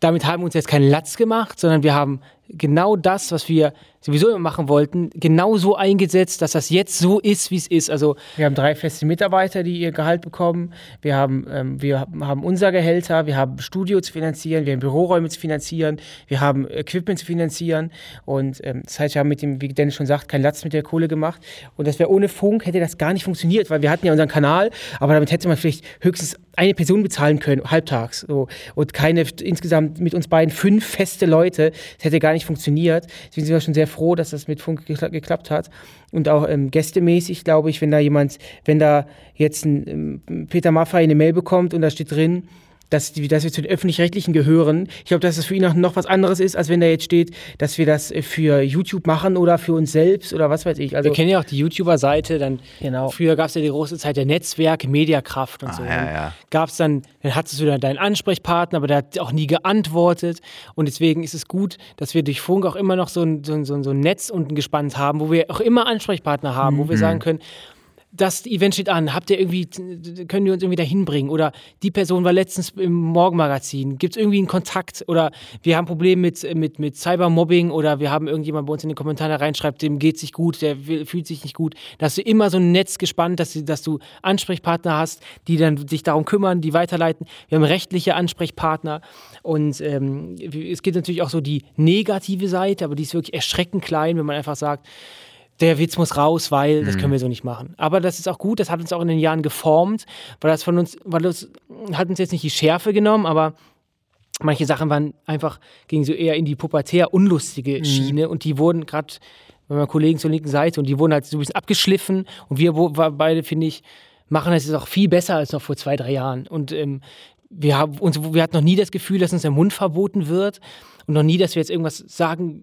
Damit haben wir uns jetzt keinen Latz gemacht, sondern wir haben genau das, was wir sowieso immer machen wollten, genau so eingesetzt, dass das jetzt so ist, wie es ist. Also Wir haben drei feste Mitarbeiter, die ihr Gehalt bekommen. Wir haben, ähm, wir haben unser Gehälter, wir haben Studio zu finanzieren, wir haben Büroräume zu finanzieren, wir haben Equipment zu finanzieren. Und ähm, das heißt, wir haben mit dem, wie Dennis schon sagt, keinen Latz mit der Kohle gemacht. Und das wäre ohne Funk, hätte das gar nicht funktioniert, weil wir hatten ja unseren Kanal, aber damit hätte man vielleicht höchstens eine Person bezahlen können, halbtags. So. Und keine, insgesamt mit uns beiden fünf feste Leute. Das hätte gar nicht funktioniert. Deswegen sind wir schon sehr froh, dass das mit Funk gekla geklappt hat. Und auch ähm, gästemäßig, glaube ich, wenn da jemand, wenn da jetzt ein ähm, Peter Maffay eine Mail bekommt und da steht drin, dass, die, dass wir zu den Öffentlich-Rechtlichen gehören. Ich glaube, dass das für ihn auch noch was anderes ist, als wenn da jetzt steht, dass wir das für YouTube machen oder für uns selbst oder was weiß ich. Also wir kennen ja auch die YouTuber-Seite, dann Genau. früher gab es ja die große Zeit der Netzwerke, Mediakraft und so. Ah, ja, Dann ja. Gab's dann, dann hattest du dann deinen Ansprechpartner, aber der hat auch nie geantwortet. Und deswegen ist es gut, dass wir durch Funk auch immer noch so ein, so ein, so ein, so ein Netz unten gespannt haben, wo wir auch immer Ansprechpartner haben, wo wir sagen können, das Event steht an, habt ihr irgendwie, können die uns irgendwie dahin bringen? Oder die Person war letztens im Morgenmagazin, gibt es irgendwie einen Kontakt? Oder wir haben Probleme mit, mit, mit Cybermobbing oder wir haben irgendjemand bei uns in den Kommentaren reinschreibt, dem geht sich gut, der fühlt sich nicht gut. Da hast du immer so ein Netz gespannt, dass, du- dass du Ansprechpartner hast, die dann sich darum kümmern, die weiterleiten. Wir haben rechtliche Ansprechpartner und ähm, es gibt natürlich auch so die negative Seite, aber die ist wirklich erschreckend klein, wenn man einfach sagt, der Witz muss raus, weil das können wir so nicht machen. Aber das ist auch gut, das hat uns auch in den Jahren geformt, weil das von uns, weil das hat uns jetzt nicht die Schärfe genommen, aber manche Sachen waren einfach, gingen so eher in die pubertär unlustige Schiene und die wurden gerade bei meinen Kollegen zur linken Seite und die wurden halt so ein bisschen abgeschliffen und wir beide, finde ich, machen das jetzt auch viel besser als noch vor zwei, drei Jahren. Und ähm, wir, haben uns, wir hatten noch nie das Gefühl, dass uns der Mund verboten wird und noch nie, dass wir jetzt irgendwas sagen.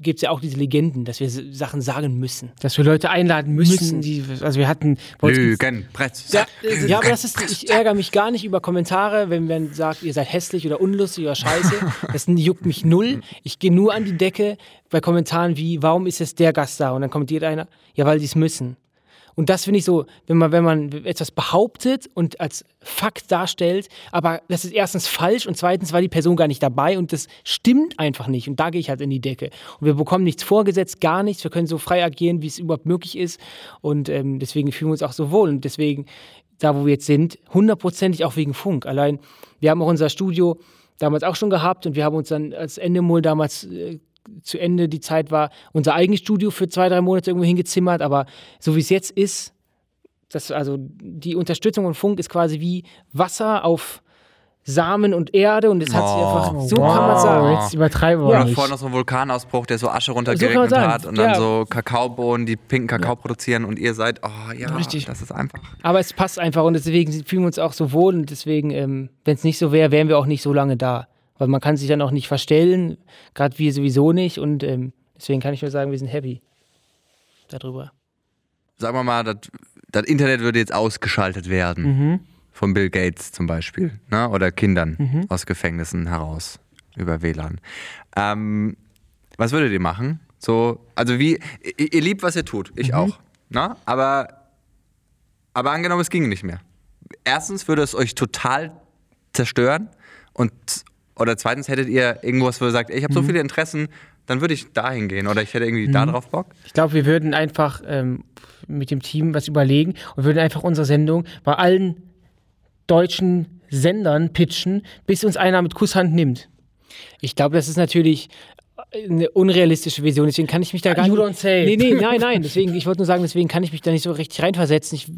Gibt es ja auch diese Legenden, dass wir Sachen sagen müssen. dass wir Leute einladen müssen. Müssen. Die, also wir hatten gibt's- Lügenpresse. Ja, ja, aber das ist, ich ärgere mich gar nicht über Kommentare, wenn man sagt, ihr seid hässlich oder unlustig oder scheiße. Das juckt mich null. Ich gehe nur an die Decke bei Kommentaren wie, warum ist jetzt der Gast da? Und dann kommentiert einer, ja, weil die es müssen. Und das finde ich so, wenn man, wenn man etwas behauptet und als Fakt darstellt, aber das ist erstens falsch und zweitens war die Person gar nicht dabei und das stimmt einfach nicht. Und da gehe ich halt in die Decke. Und wir bekommen nichts vorgesetzt, gar nichts. Wir können so frei agieren, wie es überhaupt möglich ist. Und ähm, deswegen fühlen wir uns auch so wohl. Und deswegen, da wo wir jetzt sind, hundertprozentig auch wegen Funk. Allein, wir haben auch unser Studio damals auch schon gehabt und wir haben uns dann als Endemol damals äh, zu Ende die Zeit war, unser eigenes Studio für zwei, drei Monate irgendwo hingezimmert, aber so wie es jetzt ist, das, also die Unterstützung von Funk ist quasi wie Wasser auf Samen und Erde und es hat sich Oh, einfach, so wow, kann man sagen. Jetzt übertreiben wir nicht. vorhin noch so ein Vulkanausbruch, der so Asche So runtergeregnet sagen, hat und dann ja. so Kakaobohnen, die pinken Kakao produzieren und ihr seid, oh ja, Richtig. das ist einfach. Aber es passt einfach und deswegen fühlen wir uns auch so wohl und deswegen, ähm, wenn es nicht so wäre, wären wir auch nicht so lange da. Weil man kann sich dann auch nicht verstellen, gerade wir sowieso nicht und ähm, deswegen kann ich nur sagen, wir sind happy darüber. Sagen wir mal, das, Internet würde jetzt ausgeschaltet werden. Mhm. Von Bill Gates zum Beispiel. Ne? Oder Kindern aus Gefängnissen heraus über WLAN. Ähm, was würdet ihr machen? So, also wie, ihr, ihr liebt, was ihr tut. Ich Mhm. auch. Ne? Aber, aber angenommen, es ginge nicht mehr. Erstens würde es euch total zerstören und oder zweitens hättet ihr irgendwas, wo ihr sagt, ey, ich habe so Mhm. viele Interessen, dann würde ich dahin gehen oder ich hätte irgendwie da drauf Bock. Ich glaube, wir würden einfach ähm, mit dem Team was überlegen und würden einfach unsere Sendung bei allen deutschen Sendern pitchen, bis uns einer mit Kusshand nimmt. Ich glaube, das ist natürlich eine unrealistische Vision, deswegen kann ich mich da gar You nicht. don't say. Nee, nee, nein, nein. Deswegen, ich wollte nur sagen, deswegen kann ich mich da nicht so richtig reinversetzen. Ich,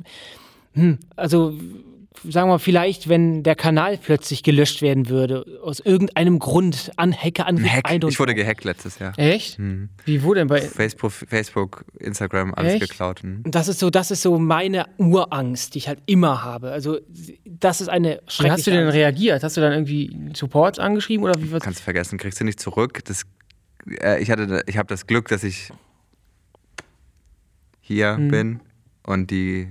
hm, also, sagen wir mal, vielleicht, wenn der Kanal plötzlich gelöscht werden würde, aus irgendeinem Grund, an Hackerangriff, Hack. I don't Ich wurde gehackt letztes Jahr. Echt? Wie, wo denn? Bei, Facebook, Facebook Instagram, alles Echt? geklaut. Hm. Das ist so, das ist so meine Urangst, die ich halt immer habe. Also, das ist eine wie schreckliche hast du denn Angst. reagiert? Hast du dann irgendwie Support angeschrieben oder wie? Was? Kannst du vergessen, kriegst du nicht zurück. Das, äh, ich hatte, ich habe das Glück, dass ich hier bin und die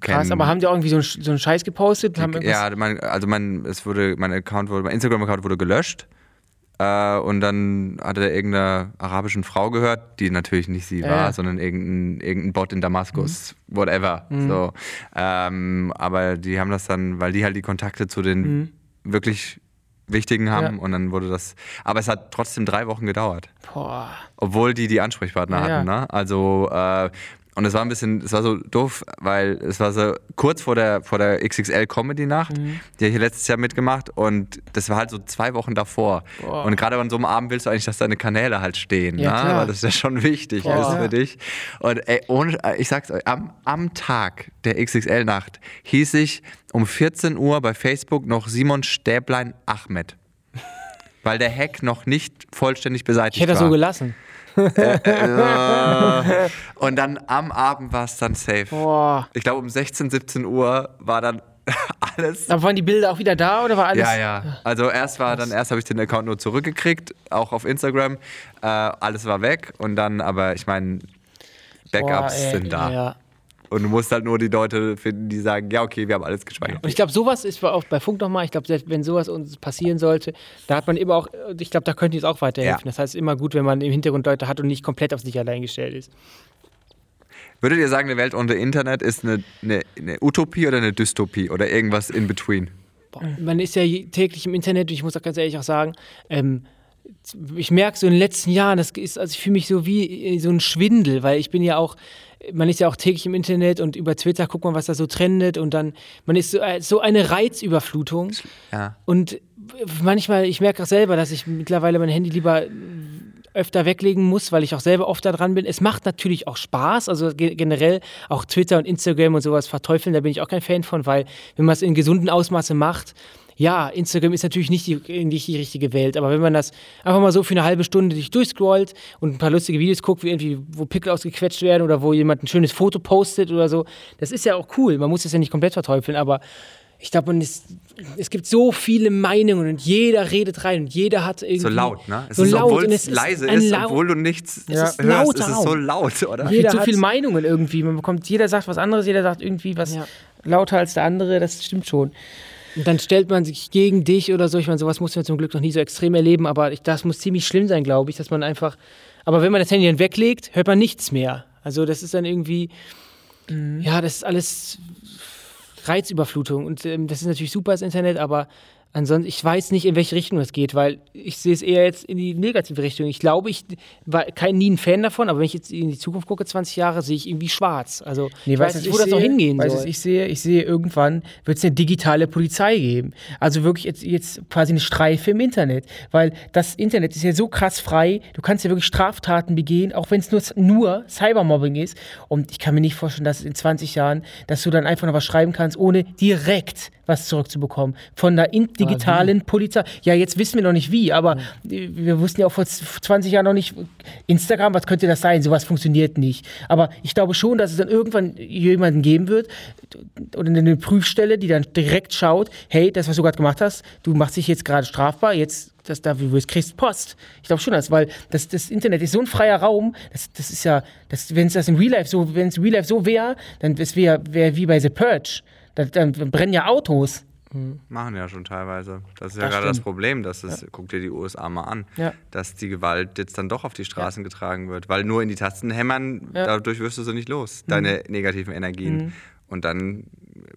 Krass, kennen- aber haben die auch irgendwie so einen, so einen Scheiß gepostet? ja, mein, also mein, es wurde, mein Account wurde, mein Instagram-Account wurde gelöscht. Äh, und dann hat er irgendeiner arabischen Frau gehört, die natürlich nicht sie Ja, war, sondern irgendein, irgendein Bot in Damaskus, whatever. So. Ähm, aber die haben das dann, weil die halt die Kontakte zu den wirklich Wichtigen haben Ja. und dann wurde das. Aber es hat trotzdem drei Wochen gedauert. Boah. Obwohl die die Ansprechpartner ja. hatten, ne? Also, äh, und es war ein bisschen, es war so doof, weil es war so kurz vor der, vor der XXL Comedy Nacht, Mhm. die habe ich letztes Jahr mitgemacht und das war halt so zwei Wochen davor. Boah. Und gerade an so einem Abend willst du eigentlich, dass deine Kanäle halt stehen, Ja, ne? weil das ja schon wichtig Boah. ist für dich. Und ey, ohne, ich sag's euch, am, am Tag der XXL Nacht hieß ich um 14 Uhr bei Facebook noch Simon Stäblein Ahmed. Weil der Hack noch nicht vollständig beseitigt Ich hätte das war. so gelassen. Äh, und dann am Abend war es dann safe. Boah. Ich glaube um 16, 17 Uhr war dann alles. Aber waren die Bilder auch wieder da oder war alles? Ja, ja. Also erst war dann, erst habe ich den Account nur zurückgekriegt, auch auf Instagram. Äh, alles war weg und dann, aber ich meine, Backups Boah, ey, sind da. Ja. Und du musst halt nur die Leute finden, die sagen, ja, okay, wir haben alles gespeichert. Und ich glaube, sowas ist auch bei Funk nochmal. Ich glaube, selbst wenn sowas uns passieren sollte, da hat man immer auch, ich glaube, da könnte es auch weiterhelfen. Ja. Das heißt, immer gut, wenn man im Hintergrund Leute hat und nicht komplett auf sich allein gestellt ist. Würdet ihr sagen, eine Welt ohne Internet ist eine, eine, eine Utopie oder eine Dystopie oder irgendwas in between? Boah, Man ist ja täglich im Internet und ich muss auch ganz ehrlich auch sagen, ähm, ich merke so in den letzten Jahren, das ist, also ich fühle mich so wie äh, so ein Schwindel, weil ich bin ja auch, man ist ja auch täglich im Internet und über Twitter guckt man, was da so trendet und dann, man ist so, äh, so eine Reizüberflutung. Ja. Und manchmal, ich merke auch selber, dass ich mittlerweile mein Handy lieber öfter weglegen muss, weil ich auch selber oft da dran bin. Es macht natürlich auch Spaß, also ge generell auch Twitter und Instagram und sowas verteufeln, da bin ich auch kein Fan von, weil wenn man es in gesunden Ausmaße macht, ja, Instagram ist natürlich nicht die, nicht die richtige Welt, aber wenn man das einfach mal so für eine halbe Stunde sich durchscrollt und ein paar lustige Videos guckt, wie irgendwie, wo Pickel ausgequetscht werden oder wo jemand ein schönes Foto postet oder so, das ist ja auch cool. Man muss es ja nicht komplett verteufeln, aber ich glaube, man ist, es gibt so viele Meinungen und jeder redet rein und jeder hat irgendwie. So laut, ne? Es so ist, laut obwohl und es es leise ist, ein ist, lau- obwohl du nichts Es ist hörst, lauter ist es so laut, oder? Viel Jeder zu hat- viele Meinungen irgendwie. Man bekommt, jeder sagt was anderes, jeder sagt irgendwie was Ja. lauter als der andere, das stimmt schon. Und dann stellt man sich gegen dich oder so. Ich meine, sowas muss man zum Glück noch nie so extrem erleben, aber ich, das muss ziemlich schlimm sein, glaube ich, dass man einfach. Aber wenn man das Handy dann weglegt, hört man nichts mehr. Also das ist dann irgendwie. Ja, das ist alles Reizüberflutung. Und ähm, das ist natürlich super, das Internet, aber ansonsten, ich weiß nicht, in welche Richtung das geht, weil ich sehe es eher jetzt in die negative Richtung. Ich glaube, ich war kein, nie ein Fan davon, aber wenn ich jetzt in die Zukunft gucke, 20 Jahre, sehe ich irgendwie schwarz. Also ich weiß nicht, wo das ich noch sehe? hingehen weißt soll. was ich sehe, ich sehe irgendwann wird es eine digitale Polizei geben. Also wirklich jetzt, jetzt quasi eine Streife im Internet, weil das Internet ist ja so krass frei. Du kannst ja wirklich Straftaten begehen, auch wenn es nur, nur Cybermobbing ist. Und ich kann mir nicht vorstellen, dass in 20 Jahren, dass du dann einfach noch was schreiben kannst, ohne direkt was zurückzubekommen von der in digitalen Polizei. Ja, jetzt wissen wir noch nicht wie, aber wir wussten ja auch vor 20 Jahren noch nicht, Instagram, was könnte das sein? Sowas funktioniert nicht. Aber ich glaube schon, dass es dann irgendwann jemanden geben wird oder eine Prüfstelle, die dann direkt schaut, hey, das, was du gerade gemacht hast, du machst dich jetzt gerade strafbar, jetzt das da, du kriegst Post. Ich glaube schon, das, weil das, das Internet ist so ein freier Raum, das, das ist ja, wenn es das im Real Life so, wenn es Real Life so wäre, dann wäre wär, wär wie bei The Purge. Da, dann brennen ja Autos. Machen ja schon teilweise. Das ist ja Das gerade das stimmt. Problem, dass es, guck dir die USA mal an, Ja. dass die Gewalt jetzt dann doch auf die Straßen getragen wird. Weil nur in die Tasten hämmern, Ja. Mhm. dadurch wirst du so nicht los, deine negativen Energien. Und dann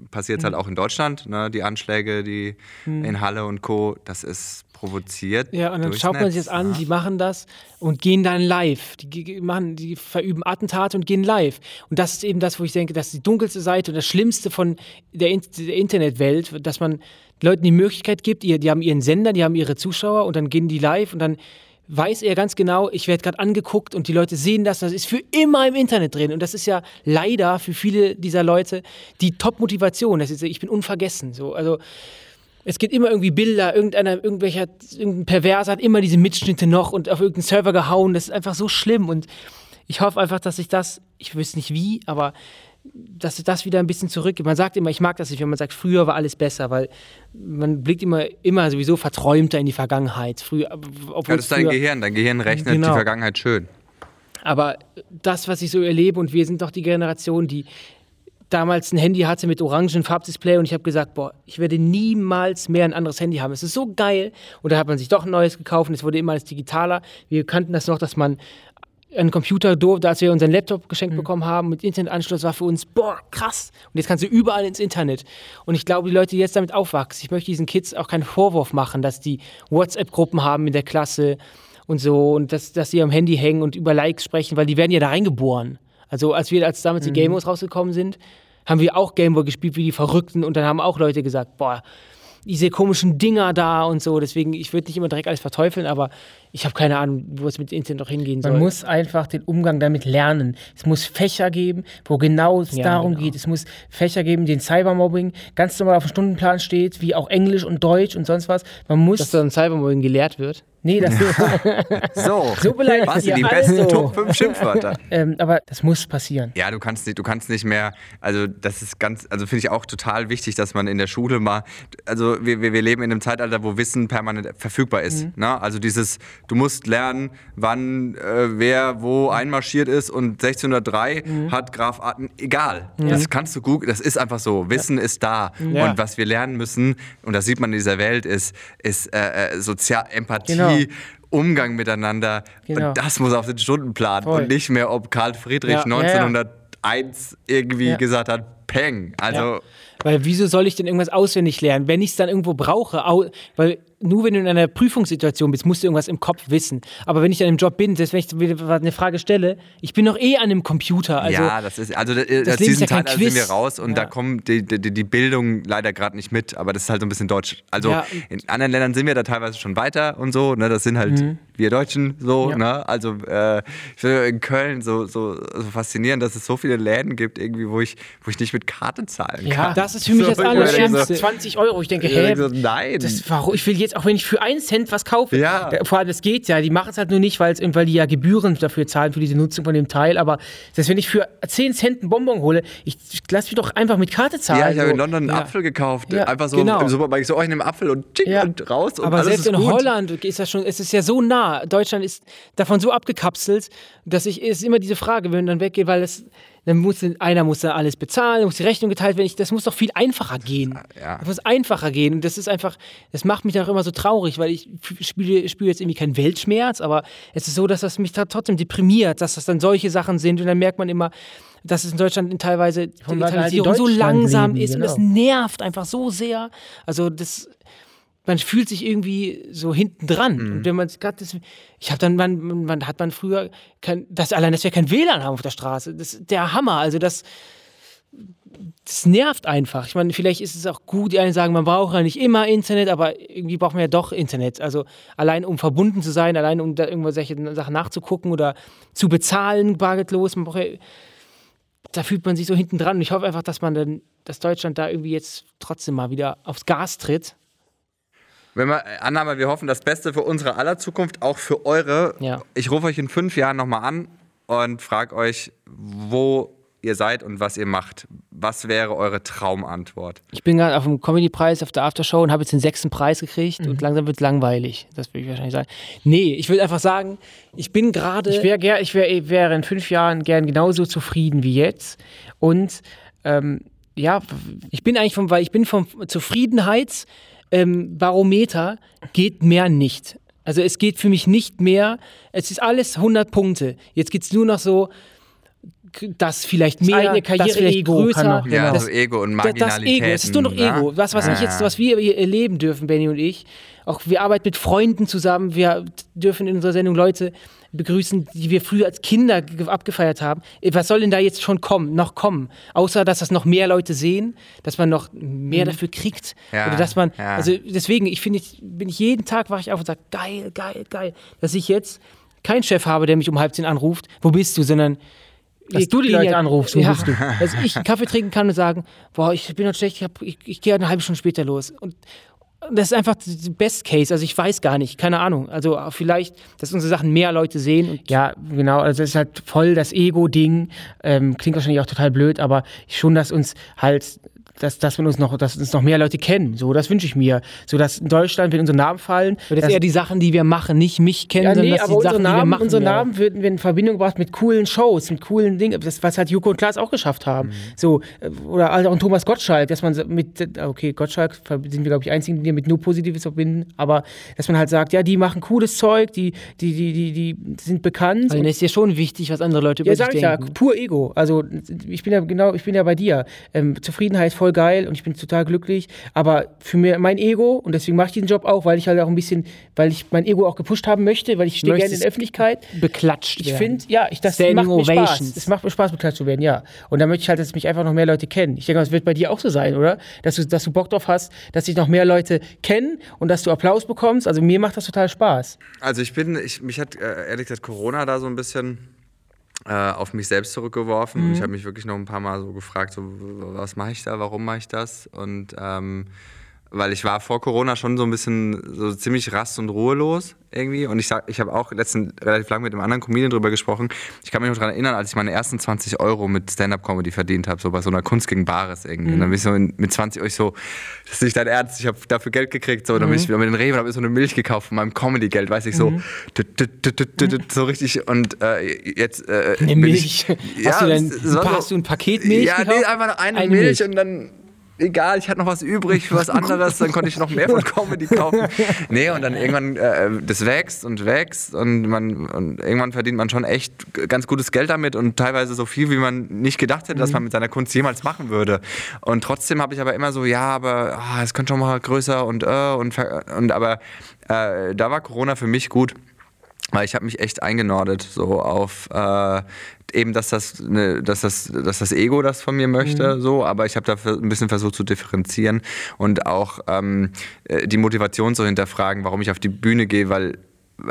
passiert es halt auch in Deutschland, ne, die Anschläge, die Mhm. in Halle und Co., das ist provoziert. Ja, und dann schaut man Netz, sich das an, ne? die machen das und gehen dann live. Die, machen, die verüben Attentate und gehen live. Und das ist eben das, wo ich denke, das ist die dunkelste Seite und das Schlimmste von der, In der Internetwelt, dass man Leuten die Möglichkeit gibt, die, die haben ihren Sender, die haben ihre Zuschauer und dann gehen die live und dann weiß er ganz genau, ich werde gerade angeguckt und die Leute sehen das, das ist für immer im Internet drin. Und das ist ja leider für viele dieser Leute die Top-Motivation. Das ist, ich bin unvergessen. So, also es gibt immer irgendwie Bilder, irgendeiner, irgendwelcher, irgendein Perverser hat immer diese Mitschnitte noch und auf irgendeinen Server gehauen. Das ist einfach so schlimm und ich hoffe einfach, dass sich das, ich wüsste nicht wie, aber dass das wieder ein bisschen zurückgeht. Man sagt immer, ich mag das nicht, wenn man sagt, früher war alles besser, weil man blickt immer, immer sowieso verträumter in die Vergangenheit. Früher, obwohl Ja, das ist dein Gehirn. Dein Gehirn rechnet Genau. die Vergangenheit schön. aber das, was ich so erlebe, und wir sind doch die Generation, die damals ein Handy hatte mit orangen Farbdisplay und ich habe gesagt, boah, ich werde niemals mehr ein anderes Handy haben. Es ist so geil. Und da hat man sich doch ein neues gekauft und es wurde immer alles digitaler. Wir kannten das noch, dass man einen Computer durfte, als wir unseren Laptop geschenkt bekommen haben mit Internetanschluss, war für uns, boah, krass. Und jetzt kannst du überall ins Internet. Und ich glaube, die Leute, die jetzt damit aufwachsen, ich möchte diesen Kids auch keinen Vorwurf machen, dass die WhatsApp-Gruppen haben in der Klasse und so und dass, dass sie am Handy hängen und über Likes sprechen, weil die werden ja da reingeboren. Also als wir, als damals die Gameboys rausgekommen sind, haben wir auch Gameboy gespielt wie die Verrückten und dann haben auch Leute gesagt, boah, diese komischen Dinger da und so. Deswegen, ich würde nicht immer direkt alles verteufeln, aber ich habe keine Ahnung, wo es mit Internet noch hingehen soll. Man muss einfach den Umgang damit lernen. Es muss Fächer geben, wo genau es Ja, darum genau. geht. Es muss Fächer geben, den Cybermobbing ganz normal auf dem Stundenplan steht, wie auch Englisch und Deutsch und sonst was. Man muss. dass dann Cybermobbing gelehrt wird. nee, das So, So beleidigt was sind die besten also. Top 5 Schimpfwörter? ähm, aber das muss passieren. Ja, du kannst nicht, du kannst nicht mehr, also das ist ganz, also finde ich auch total wichtig, dass man in der Schule mal, also wir, wir, wir leben in einem Zeitalter, wo Wissen permanent verfügbar ist. Mhm. Ne? Also dieses, du musst lernen, wann äh, wer wo einmarschiert ist und 1603 Mhm. hat Graf Atten, egal. Das kannst du googeln, das ist einfach so. Wissen ist da. Ja. Und was wir lernen müssen, und das sieht man in dieser Welt, ist, ist äh, äh, Sozial Empathie. Genau. Umgang miteinander. Genau. Und das muss auf den Stundenplan Voll. und nicht mehr, ob Karl Friedrich Ja. 1901 irgendwie Ja. gesagt hat, Peng. Also, Ja. Weil wieso soll ich denn irgendwas auswendig lernen, wenn ich es dann irgendwo brauche? Au weil nur wenn du in einer Prüfungssituation bist, musst du irgendwas im Kopf wissen. Aber wenn ich dann im Job bin, selbst wenn ich eine Frage stelle, ich bin noch eh an einem Computer. Also, ja, das ist, also das, aus Leben ist diesem ja Zeitalter sind wir raus und da Ja. kommt die, die, die Bildung leider gerade nicht mit, aber das ist halt so ein bisschen deutsch. Also Ja. in anderen Ländern sind wir da teilweise schon weiter und so, ne, das sind halt wir Deutschen so. Ja. ne, also äh, ich finde in Köln so, so, so faszinierend, dass es so viele Läden gibt irgendwie, wo ich, wo ich nicht mit Karte zahlen Ja, kann. das ist für mich das ich mir denke Allerschlimmste. 20 Euro. Ich denke, hä? denke so, nein. Das, warum? Ich will jetzt, auch wenn ich für einen Cent was kaufe, Ja. da- vor allem das geht ja, die machen es halt nur nicht, weil, die ja Gebühren dafür zahlen, für diese Nutzung von dem Teil, aber das, wenn ich für 10 Cent einen Bonbon hole, ich, ich lass mich doch einfach mit Karte zahlen. Ja, ich habe in so. London einen Ja. Apfel gekauft. Ja, einfach so genau. im Supermarkt. Ich so, oh, ich nehme Apfel und, tschick Ja. und raus. Und Aber selbst in gut. Holland ist das schon, es ist ja so nah. Deutschland ist davon so abgekapselt, dass ich, es ist immer diese Frage, wenn man dann weggeht, weil es, dann muss einer muss dann alles bezahlen, muss die Rechnung geteilt werden. Ich, das muss doch viel einfacher gehen. Ja. Das muss einfacher gehen. Und das ist einfach, das macht mich auch immer so traurig, weil ich spiele, spüre jetzt irgendwie keinen Weltschmerz, aber es ist so, dass das mich da trotzdem deprimiert, dass das dann solche Sachen sind. Und dann merkt man immer, dass es in Deutschland teilweise weil wir halt in Digitalisierung so langsam leben, ist und das genau. nervt einfach so sehr. Also das, man fühlt sich irgendwie so hinten dran. Mhm. Und wenn man gerade das, ich habe dann, man, man hat man früher, kein, das allein, dass wir kein WLAN haben auf der Straße, das ist der Hammer. Also das, das nervt einfach. Ich meine, vielleicht ist es auch gut, die einen sagen, man braucht ja nicht immer Internet, aber irgendwie braucht man ja doch Internet. Also allein um verbunden zu sein, allein um da irgendwo solche Sachen nachzugucken oder zu bezahlen, bargeldlos, man braucht ja, da fühlt man sich so hinten dran. Und ich hoffe einfach, dass man dann, dass Deutschland da irgendwie jetzt trotzdem mal wieder aufs Gas tritt. Wenn wir, Annahme, wir hoffen das Beste für unsere aller Zukunft, auch für eure. Ja. Ich rufe euch in fünf Jahren nochmal an und frage euch, wo ihr seid und was ihr macht. Was wäre eure Traumantwort? Ich bin gerade auf dem Comedy-Preis auf der Aftershow und habe jetzt den sechsten Preis gekriegt Mhm. und langsam wird es langweilig. Das würde ich wahrscheinlich sagen. Nee, ich würde einfach sagen, ich bin gerade. Ich, wär, ger- ich wär, wäre in fünf Jahren gern genauso zufrieden wie jetzt. Und ähm, ja, Ich bin eigentlich vom, weil ich bin vom Zufriedenheitsbarometer ähm, Barometer geht mehr nicht. Also es geht für mich nicht mehr, es ist alles 100 Punkte. Jetzt geht es nur noch so, das vielleicht mehr, eigene das vielleicht kann größer. noch- Ja, Das- so Ego und Da- Das Marginalität. Ego, es ist nur noch Ego. Was, was ich jetzt, was wir hier erleben dürfen, Benny und ich, auch wir arbeiten mit Freunden zusammen, wir dürfen in unserer Sendung Leute begrüßen, die wir früher als Kinder ge- abgefeiert haben. Was soll denn da jetzt schon kommen, noch kommen? Außer, dass das noch mehr Leute sehen, dass man noch mehr dafür kriegt. Ja, Oder dass man, ja. also deswegen, ich finde, ich bin ich jeden Tag wache ich auf und sage, geil, geil, geil, dass ich jetzt keinen Chef habe, der mich um halb zehn anruft, wo bist du, sondern Dass du die Leute anrufst, wo ja, bist du? Dass ich einen Kaffee trinken kann und sagen, boah, ich bin heute schlecht, ich, hab- ich, ich gehe eine halbe Stunde später los. Und das ist einfach Best Case, also ich weiß gar nicht, keine Ahnung. Also vielleicht, dass unsere Sachen mehr Leute sehen Ja, genau. Also das ist halt voll das Ego-Ding. Ähm, klingt wahrscheinlich auch total blöd, aber schon, dass uns halt dass, dass wir uns noch, dass uns noch mehr Leute kennen. So, das wünsche ich mir. So, dass in Deutschland, wenn unsere Namen fallen, Aber das ist eher die Sachen, die wir machen, nicht mich kennen, ja, sondern nee, dass aber die unsere Sachen, die wir Namen, machen. unsere. Namen würden wir in Verbindung gebracht mit coolen Shows, mit coolen Dingen, das, was halt Joko und Klaas auch geschafft haben. Mhm. So, äh, oder halt auch Thomas Gottschalk, dass man mit, okay, Gottschalk sind wir, glaube ich, einzigen, die mit nur Positives verbinden, aber dass man halt sagt, ja, die machen cooles Zeug, die, die, die, die, die sind bekannt. Also, ist ja schon wichtig, was andere Leute über ja, sich sag ich ja, denken. pur Ego. Also ich bin ja genau, ich bin ja bei dir. Ähm, Zufriedenheit voll geil und ich bin total glücklich. Aber für mir mein Ego und deswegen mache ich diesen Job auch, weil ich halt auch ein bisschen, weil ich mein Ego auch gepusht haben möchte, weil ich stehe gerne in der Öffentlichkeit. Beklatscht Ich finde, ja, ich, das Standing macht mir Spaß. Es macht mir Spaß, beklatscht zu werden, ja. Und da möchte ich halt, dass mich einfach noch mehr Leute kennen. Ich denke, das wird bei dir auch so sein, oder? Dass du, dass du Bock drauf hast, dass sich noch mehr Leute kennen und dass du Applaus bekommst. Also mir macht das total Spaß. Also ich bin, ich, mich hat äh, ehrlich gesagt Corona da so ein bisschen auf mich selbst zurückgeworfen. Und ich habe mich wirklich noch ein paar Mal so gefragt, so, was mache ich da, warum mache ich das? Und ähm, weil ich war vor Corona schon so ein bisschen so ziemlich rast und ruhelos irgendwie. Und ich sag, ich habe auch letztens relativ lange mit einem anderen Comedian drüber gesprochen. Ich kann mich noch daran erinnern, als ich meine ersten 20 Euro mit Stand-Up-Comedy verdient habe, so bei so einer Kunst gegen Bares irgendwie. Und dann bin ich so in, mit 20 euch so, das ist nicht dein Ernst, ich habe dafür Geld gekriegt, so, dann bin ich wieder mit den Rewe und habe mir so eine Milch gekauft von meinem Comedy-Geld, weiß ich so, tüt, so richtig. Und äh, jetzt äh, Milch. Hast du denn- es war hast du ein Paket Milch Ja, nee, einfach eine, Milch. und dann egal, ich hatte noch was übrig für was anderes, dann konnte ich noch mehr von Comedy kaufen. Nee, und dann irgendwann, äh, das wächst und wächst und, man, und irgendwann verdient man schon echt ganz gutes Geld damit und teilweise so viel, wie man nicht gedacht hätte, dass man mit seiner Kunst jemals machen würde. Und trotzdem habe ich aber immer so, ja, aber ah, es könnte schon mal größer und, äh, und, und aber äh, da war Corona für mich gut. Weil ich habe mich echt eingenordet, so auf äh, eben, dass das, ne, dass, das, dass das Ego das von mir möchte, so, aber ich habe dafür ein bisschen versucht zu differenzieren und auch ähm, äh, die Motivation zu hinterfragen, warum ich auf die Bühne gehe, weil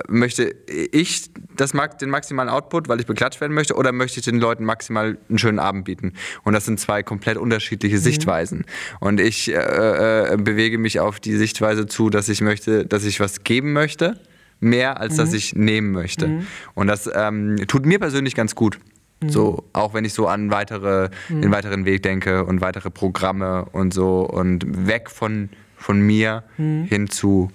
möchte ich das, mag- den maximalen Output, weil ich beklatscht werden möchte, oder möchte ich den Leuten maximal einen schönen Abend bieten? Und das sind zwei komplett unterschiedliche Sichtweisen. Und ich äh, äh, bewege mich auf die Sichtweise zu, dass ich möchte, dass ich was geben möchte, mehr als dass ich nehmen möchte. Und das ähm, tut mir persönlich ganz gut. So, auch wenn ich so an weitere, den weiteren Weg denke und weitere Programme und so und weg von, von mir hin zu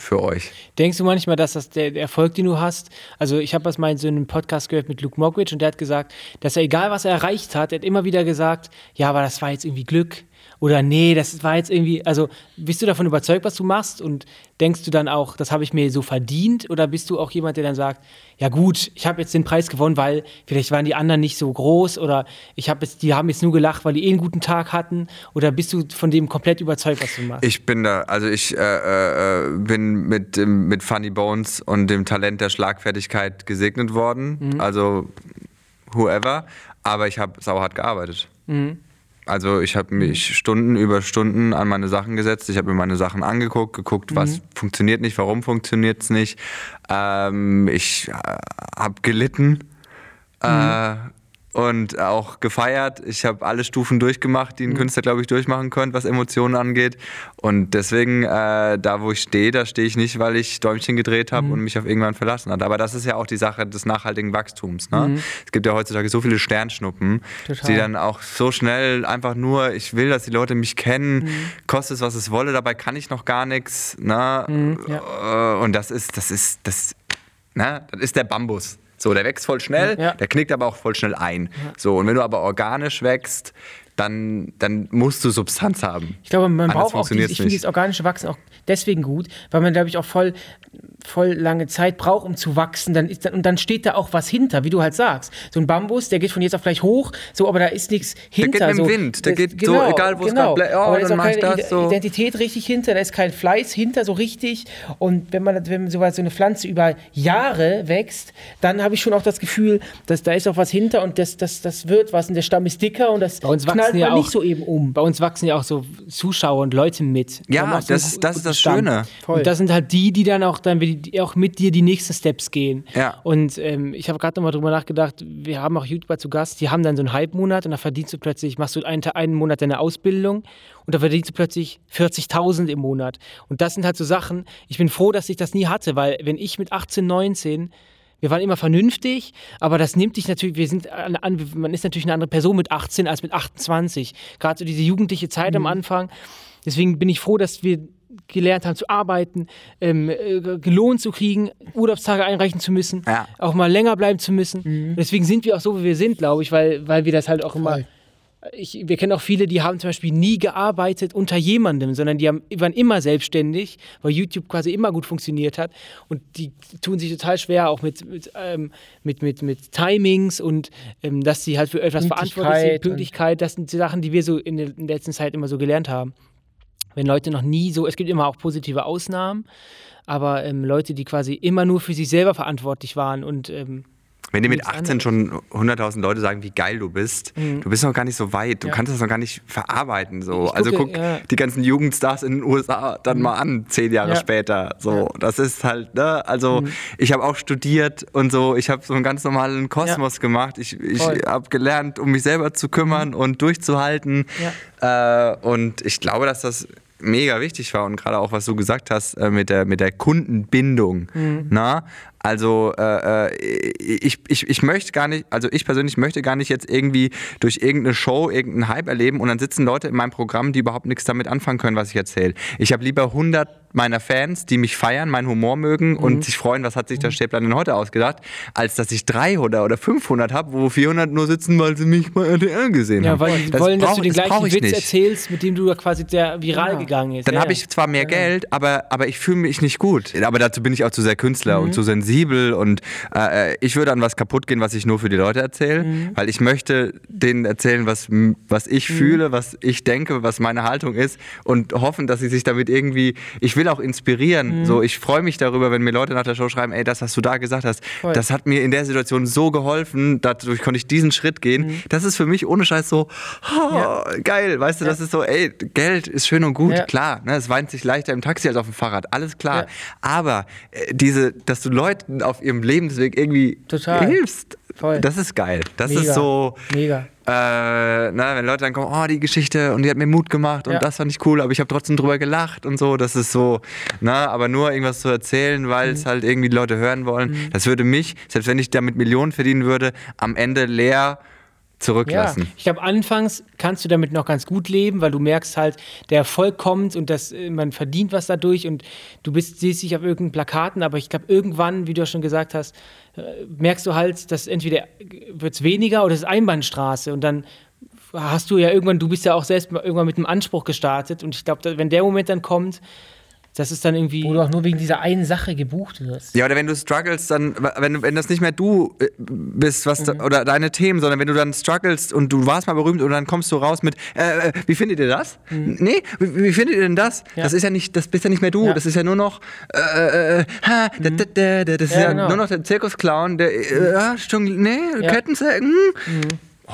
für euch. Denkst du manchmal, dass das der, Erfolg, den du hast, also ich habe das mal in so einem Podcast gehört mit Luke Mockridge und der hat gesagt, dass er egal was er erreicht hat, er hat immer wieder gesagt, ja, aber das war jetzt irgendwie Glück oder nee, das war jetzt irgendwie, also bist du davon überzeugt, was du machst und denkst du dann auch, das habe ich mir so verdient oder bist du auch jemand, der dann sagt, ja gut, ich habe jetzt den Preis gewonnen, weil vielleicht waren die anderen nicht so groß oder ich habe jetzt, die haben jetzt nur gelacht, weil die eh einen guten Tag hatten oder bist du von dem komplett überzeugt, was du machst? Ich bin da, also ich äh, äh, bin mit, mit Funny Bones und dem Talent der Schlagfertigkeit gesegnet worden. Also whoever. Aber ich habe sauhart gearbeitet. Also ich habe mich Stunden über Stunden an meine Sachen gesetzt. Ich habe mir meine Sachen angeguckt, geguckt, was funktioniert nicht, warum funktioniert es nicht. Ähm, ich äh, habe gelitten. Äh, und auch gefeiert. Ich habe alle Stufen durchgemacht, die ein Künstler, glaube ich, durchmachen könnte, was Emotionen angeht. Und deswegen, äh, da wo ich stehe, da stehe ich nicht, weil ich Däumchen gedreht habe und mich auf irgendwann verlassen hat. Aber das ist ja auch die Sache des nachhaltigen Wachstums. Ne? Es gibt ja heutzutage so viele Sternschnuppen, Total. die dann auch so schnell einfach nur, ich will, dass die Leute mich kennen, kostet es, was es wolle, dabei kann ich noch gar nichts. Ne? Äh, Und das ist, das ist, das, ne? das ist der Bambus. So, der wächst voll schnell, Ja. der knickt aber auch voll schnell ein. So, und wenn du aber organisch wächst, dann, dann musst du Substanz haben. Ich glaube, man Anders braucht auch, dieses, ich finde dieses organische Wachsen auch deswegen gut, weil man, glaube ich, auch voll, voll lange Zeit braucht, um zu wachsen. Dann ist, und dann steht da auch was hinter, wie du halt sagst. So ein Bambus, der geht von jetzt auf gleich hoch, so, aber da ist nichts hinter. geht mit dem so. Wind, der Das- geht so, egal wo es genau. grad blä- oh, aber da ist dann auch mach ich keine das so. Identität richtig hinter, da ist kein Fleiß hinter, so richtig. Und wenn man, wenn so so eine Pflanze über Jahre wächst, dann habe ich schon auch das Gefühl, dass da ist auch was hinter und das, das, das wird was und der Stamm ist dicker und das Bei uns knallt wachsen ja man auch nicht so eben um. Bei uns wachsen ja auch so Zuschauer und Leute mit. Wir Ja, das ist- das ist das Stamm. Schöne. Voll. Und das sind halt die, die dann auch dann die auch mit dir die nächsten Steps gehen. Ja. Und ähm, ich habe gerade nochmal drüber nachgedacht, wir haben auch YouTuber zu Gast, die haben dann so einen Halbmonat und da verdienst du plötzlich, machst du einen, einen Monat deine Ausbildung und da verdienst du plötzlich 40.000 im Monat. Und das sind halt so Sachen, ich bin froh, dass ich das nie hatte, weil wenn ich mit 18, 19 wir waren immer vernünftig, aber das nimmt dich natürlich, wir sind an, an, man ist natürlich eine andere Person mit 18 als mit 28. Gerade so diese jugendliche Zeit Mhm. am Anfang. Deswegen bin ich froh, dass wir gelernt haben zu arbeiten, ähm, äh, gelohnt zu kriegen, Urlaubstage einreichen zu müssen, Ja. auch mal länger bleiben zu müssen. Mhm. Deswegen sind wir auch so, wie wir sind, glaube ich, weil, weil wir das halt auch immer Voll. Ich, wir kennen auch viele, die haben zum Beispiel nie gearbeitet unter jemandem, sondern die haben, waren immer selbstständig, weil YouTube quasi immer gut funktioniert hat. Und die tun sich total schwer, auch mit, mit, ähm, mit, mit, mit Timings und ähm, dass sie halt für etwas verantwortlich sind. Pünktlichkeit das sind die Sachen, die wir so in der, in der letzten Zeit immer so gelernt haben. Wenn Leute noch nie so, es gibt immer auch positive Ausnahmen, aber ähm, Leute, die quasi immer nur für sich selber verantwortlich waren und ähm, Wenn dir mit Nichts 18 schon 100.000 Leute sagen, wie geil du bist, du bist noch gar nicht so weit, du Ja. kannst das noch gar nicht verarbeiten. So. Also gucke, guck ja. die ganzen Jugendstars in den USA dann mal an, zehn Jahre Ja. später. So, das ist halt, ne? Also ich habe auch studiert und so, ich habe so einen ganz normalen Kosmos gemacht. Ich, ich habe gelernt, um mich selber zu kümmern und durchzuhalten. Äh, und ich glaube, dass das mega wichtig war und gerade auch, was du gesagt hast äh, mit, der, mit der Kundenbindung. Na? Also äh, äh, ich, ich, ich möchte gar nicht, also ich persönlich möchte gar nicht jetzt irgendwie durch irgendeine Show irgendeinen Hype erleben und dann sitzen Leute in meinem Programm, die überhaupt nichts damit anfangen können, was ich erzähle. Ich habe lieber 100 meiner Fans, die mich feiern, meinen Humor mögen und sich freuen, was hat sich der Stäblein denn heute ausgedacht, als dass ich 300 oder 500 habe, wo 400 nur sitzen, weil sie mich bei RTL gesehen ja, haben. weil die wollen, dass brauch- du den das gleichen ich Witz nicht. erzählst, mit dem du da quasi der viral gegangen ist. Dann ja, habe ja. ich zwar mehr Geld, aber, aber ich fühle mich nicht gut. Aber dazu bin ich auch zu sehr Künstler Mhm. und zu sensibel und äh, ich würde an was kaputt gehen, was ich nur für die Leute erzähle, Mhm. weil ich möchte denen erzählen, was, was ich fühle, was ich denke, was meine Haltung ist und hoffen, dass sie sich damit irgendwie, ich will auch inspirieren. Mhm. So, ich freue mich darüber, wenn mir Leute nach der Show schreiben, ey, das, was du da gesagt hast, Voll. das hat mir in der Situation so geholfen, dadurch konnte ich diesen Schritt gehen. Mhm. Das ist für mich ohne Scheiß so, oh, geil, weißt du, das ist so, ey, Geld ist schön und gut, Ja. klar, ne, es weint sich leichter im Taxi als auf dem Fahrrad, alles klar. Ja. Aber äh, diese, dass du Leuten auf ihrem Lebensweg irgendwie Total. hilfst, Voll. das ist geil. Das Mega. ist so, Mega. äh, na, wenn Leute dann kommen, oh, die Geschichte und die hat mir Mut gemacht und Ja. das fand ich cool, aber ich habe trotzdem drüber gelacht und so, das ist so, na, aber nur irgendwas zu erzählen, weil Mhm. es halt irgendwie die Leute hören wollen, das würde mich, selbst wenn ich damit Millionen verdienen würde, am Ende leer zurücklassen. Ja, ich glaube, anfangs kannst du damit noch ganz gut leben, weil du merkst halt, der Erfolg kommt und das, äh, man verdient was dadurch und du bist, siehst dich auf irgendeinen Plakaten, aber ich glaube, irgendwann, wie du ja schon gesagt hast, äh, merkst du halt, dass entweder wird es weniger oder es ist Einbahnstraße und dann hast du ja irgendwann, du bist ja auch selbst irgendwann mit einem Anspruch gestartet und ich glaube, wenn der Moment dann kommt, das ist dann irgendwie. Wo du auch nur wegen dieser einen Sache gebucht wirst. Ja, oder wenn du struggles, dann, wenn, wenn das nicht mehr du äh, bist, was da, oder deine Themen, sondern wenn du dann struggles und du warst mal berühmt und dann kommst du raus mit, äh, äh, wie findet ihr das? Nee, wie, wie findet ihr denn das? Ja. Das ist ja nicht, das bist ja nicht mehr du, Ja. das ist ja nur noch, äh, äh, ha, da, da, da, da, das ist Ja, ja genau. nur noch der Zirkusclown, der, äh, ja, Stung, nee, Ja. Kettensägen.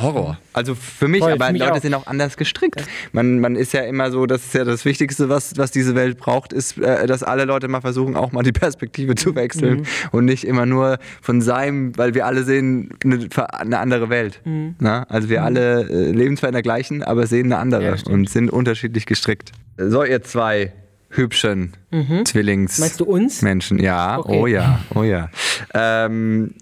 Horror. Also für mich, Voll, aber für mich Leute auch. sind auch anders gestrickt. Man, man ist ja immer so, das ist ja das Wichtigste, was, was diese Welt braucht, ist, äh, dass alle Leute mal versuchen, auch mal die Perspektive zu Mhm. wechseln und nicht immer nur von seinem, weil wir alle sehen eine, eine andere Welt. Mhm. Na? Also wir alle äh, leben zwar in der gleichen, aber sehen eine andere Ja, und sind unterschiedlich gestrickt. So, ihr zwei hübschen Zwillings. Mhm. Meinst du uns? Menschen, ja, Okay. oh ja, oh ja. Ähm,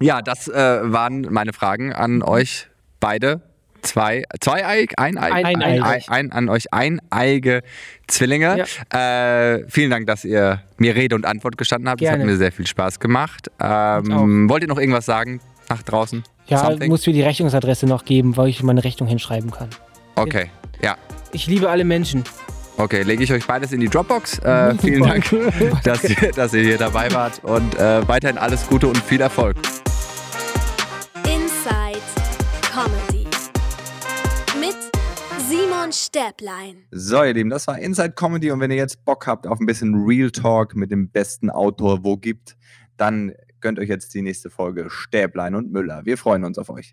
ja, das äh, waren meine Fragen an euch beide. Zwei, zweieig, eineig, Ein- ein, eineig. ein, an euch eineige Zwillinge. Äh, vielen Dank, dass ihr mir Rede und Antwort gestanden habt. Das Gerne. hat mir sehr viel Spaß gemacht. Ähm, wollt ihr noch irgendwas sagen nach draußen? ja, Something? musst mir die Rechnungsadresse noch geben, weil ich meine Rechnung hinschreiben kann. Okay, ja. Ich liebe alle Menschen. Okay, lege ich euch beides in die Dropbox. Äh, vielen Dank, dass ihr, dass ihr hier dabei wart und äh, weiterhin alles Gute und viel Erfolg. Stäblein. So, ihr Lieben, das war Inside Comedy und wenn ihr jetzt Bock habt auf ein bisschen Real Talk mit dem besten Autor, wo gibt, dann gönnt euch jetzt die nächste Folge Stäblein und Müller. Wir freuen uns auf euch.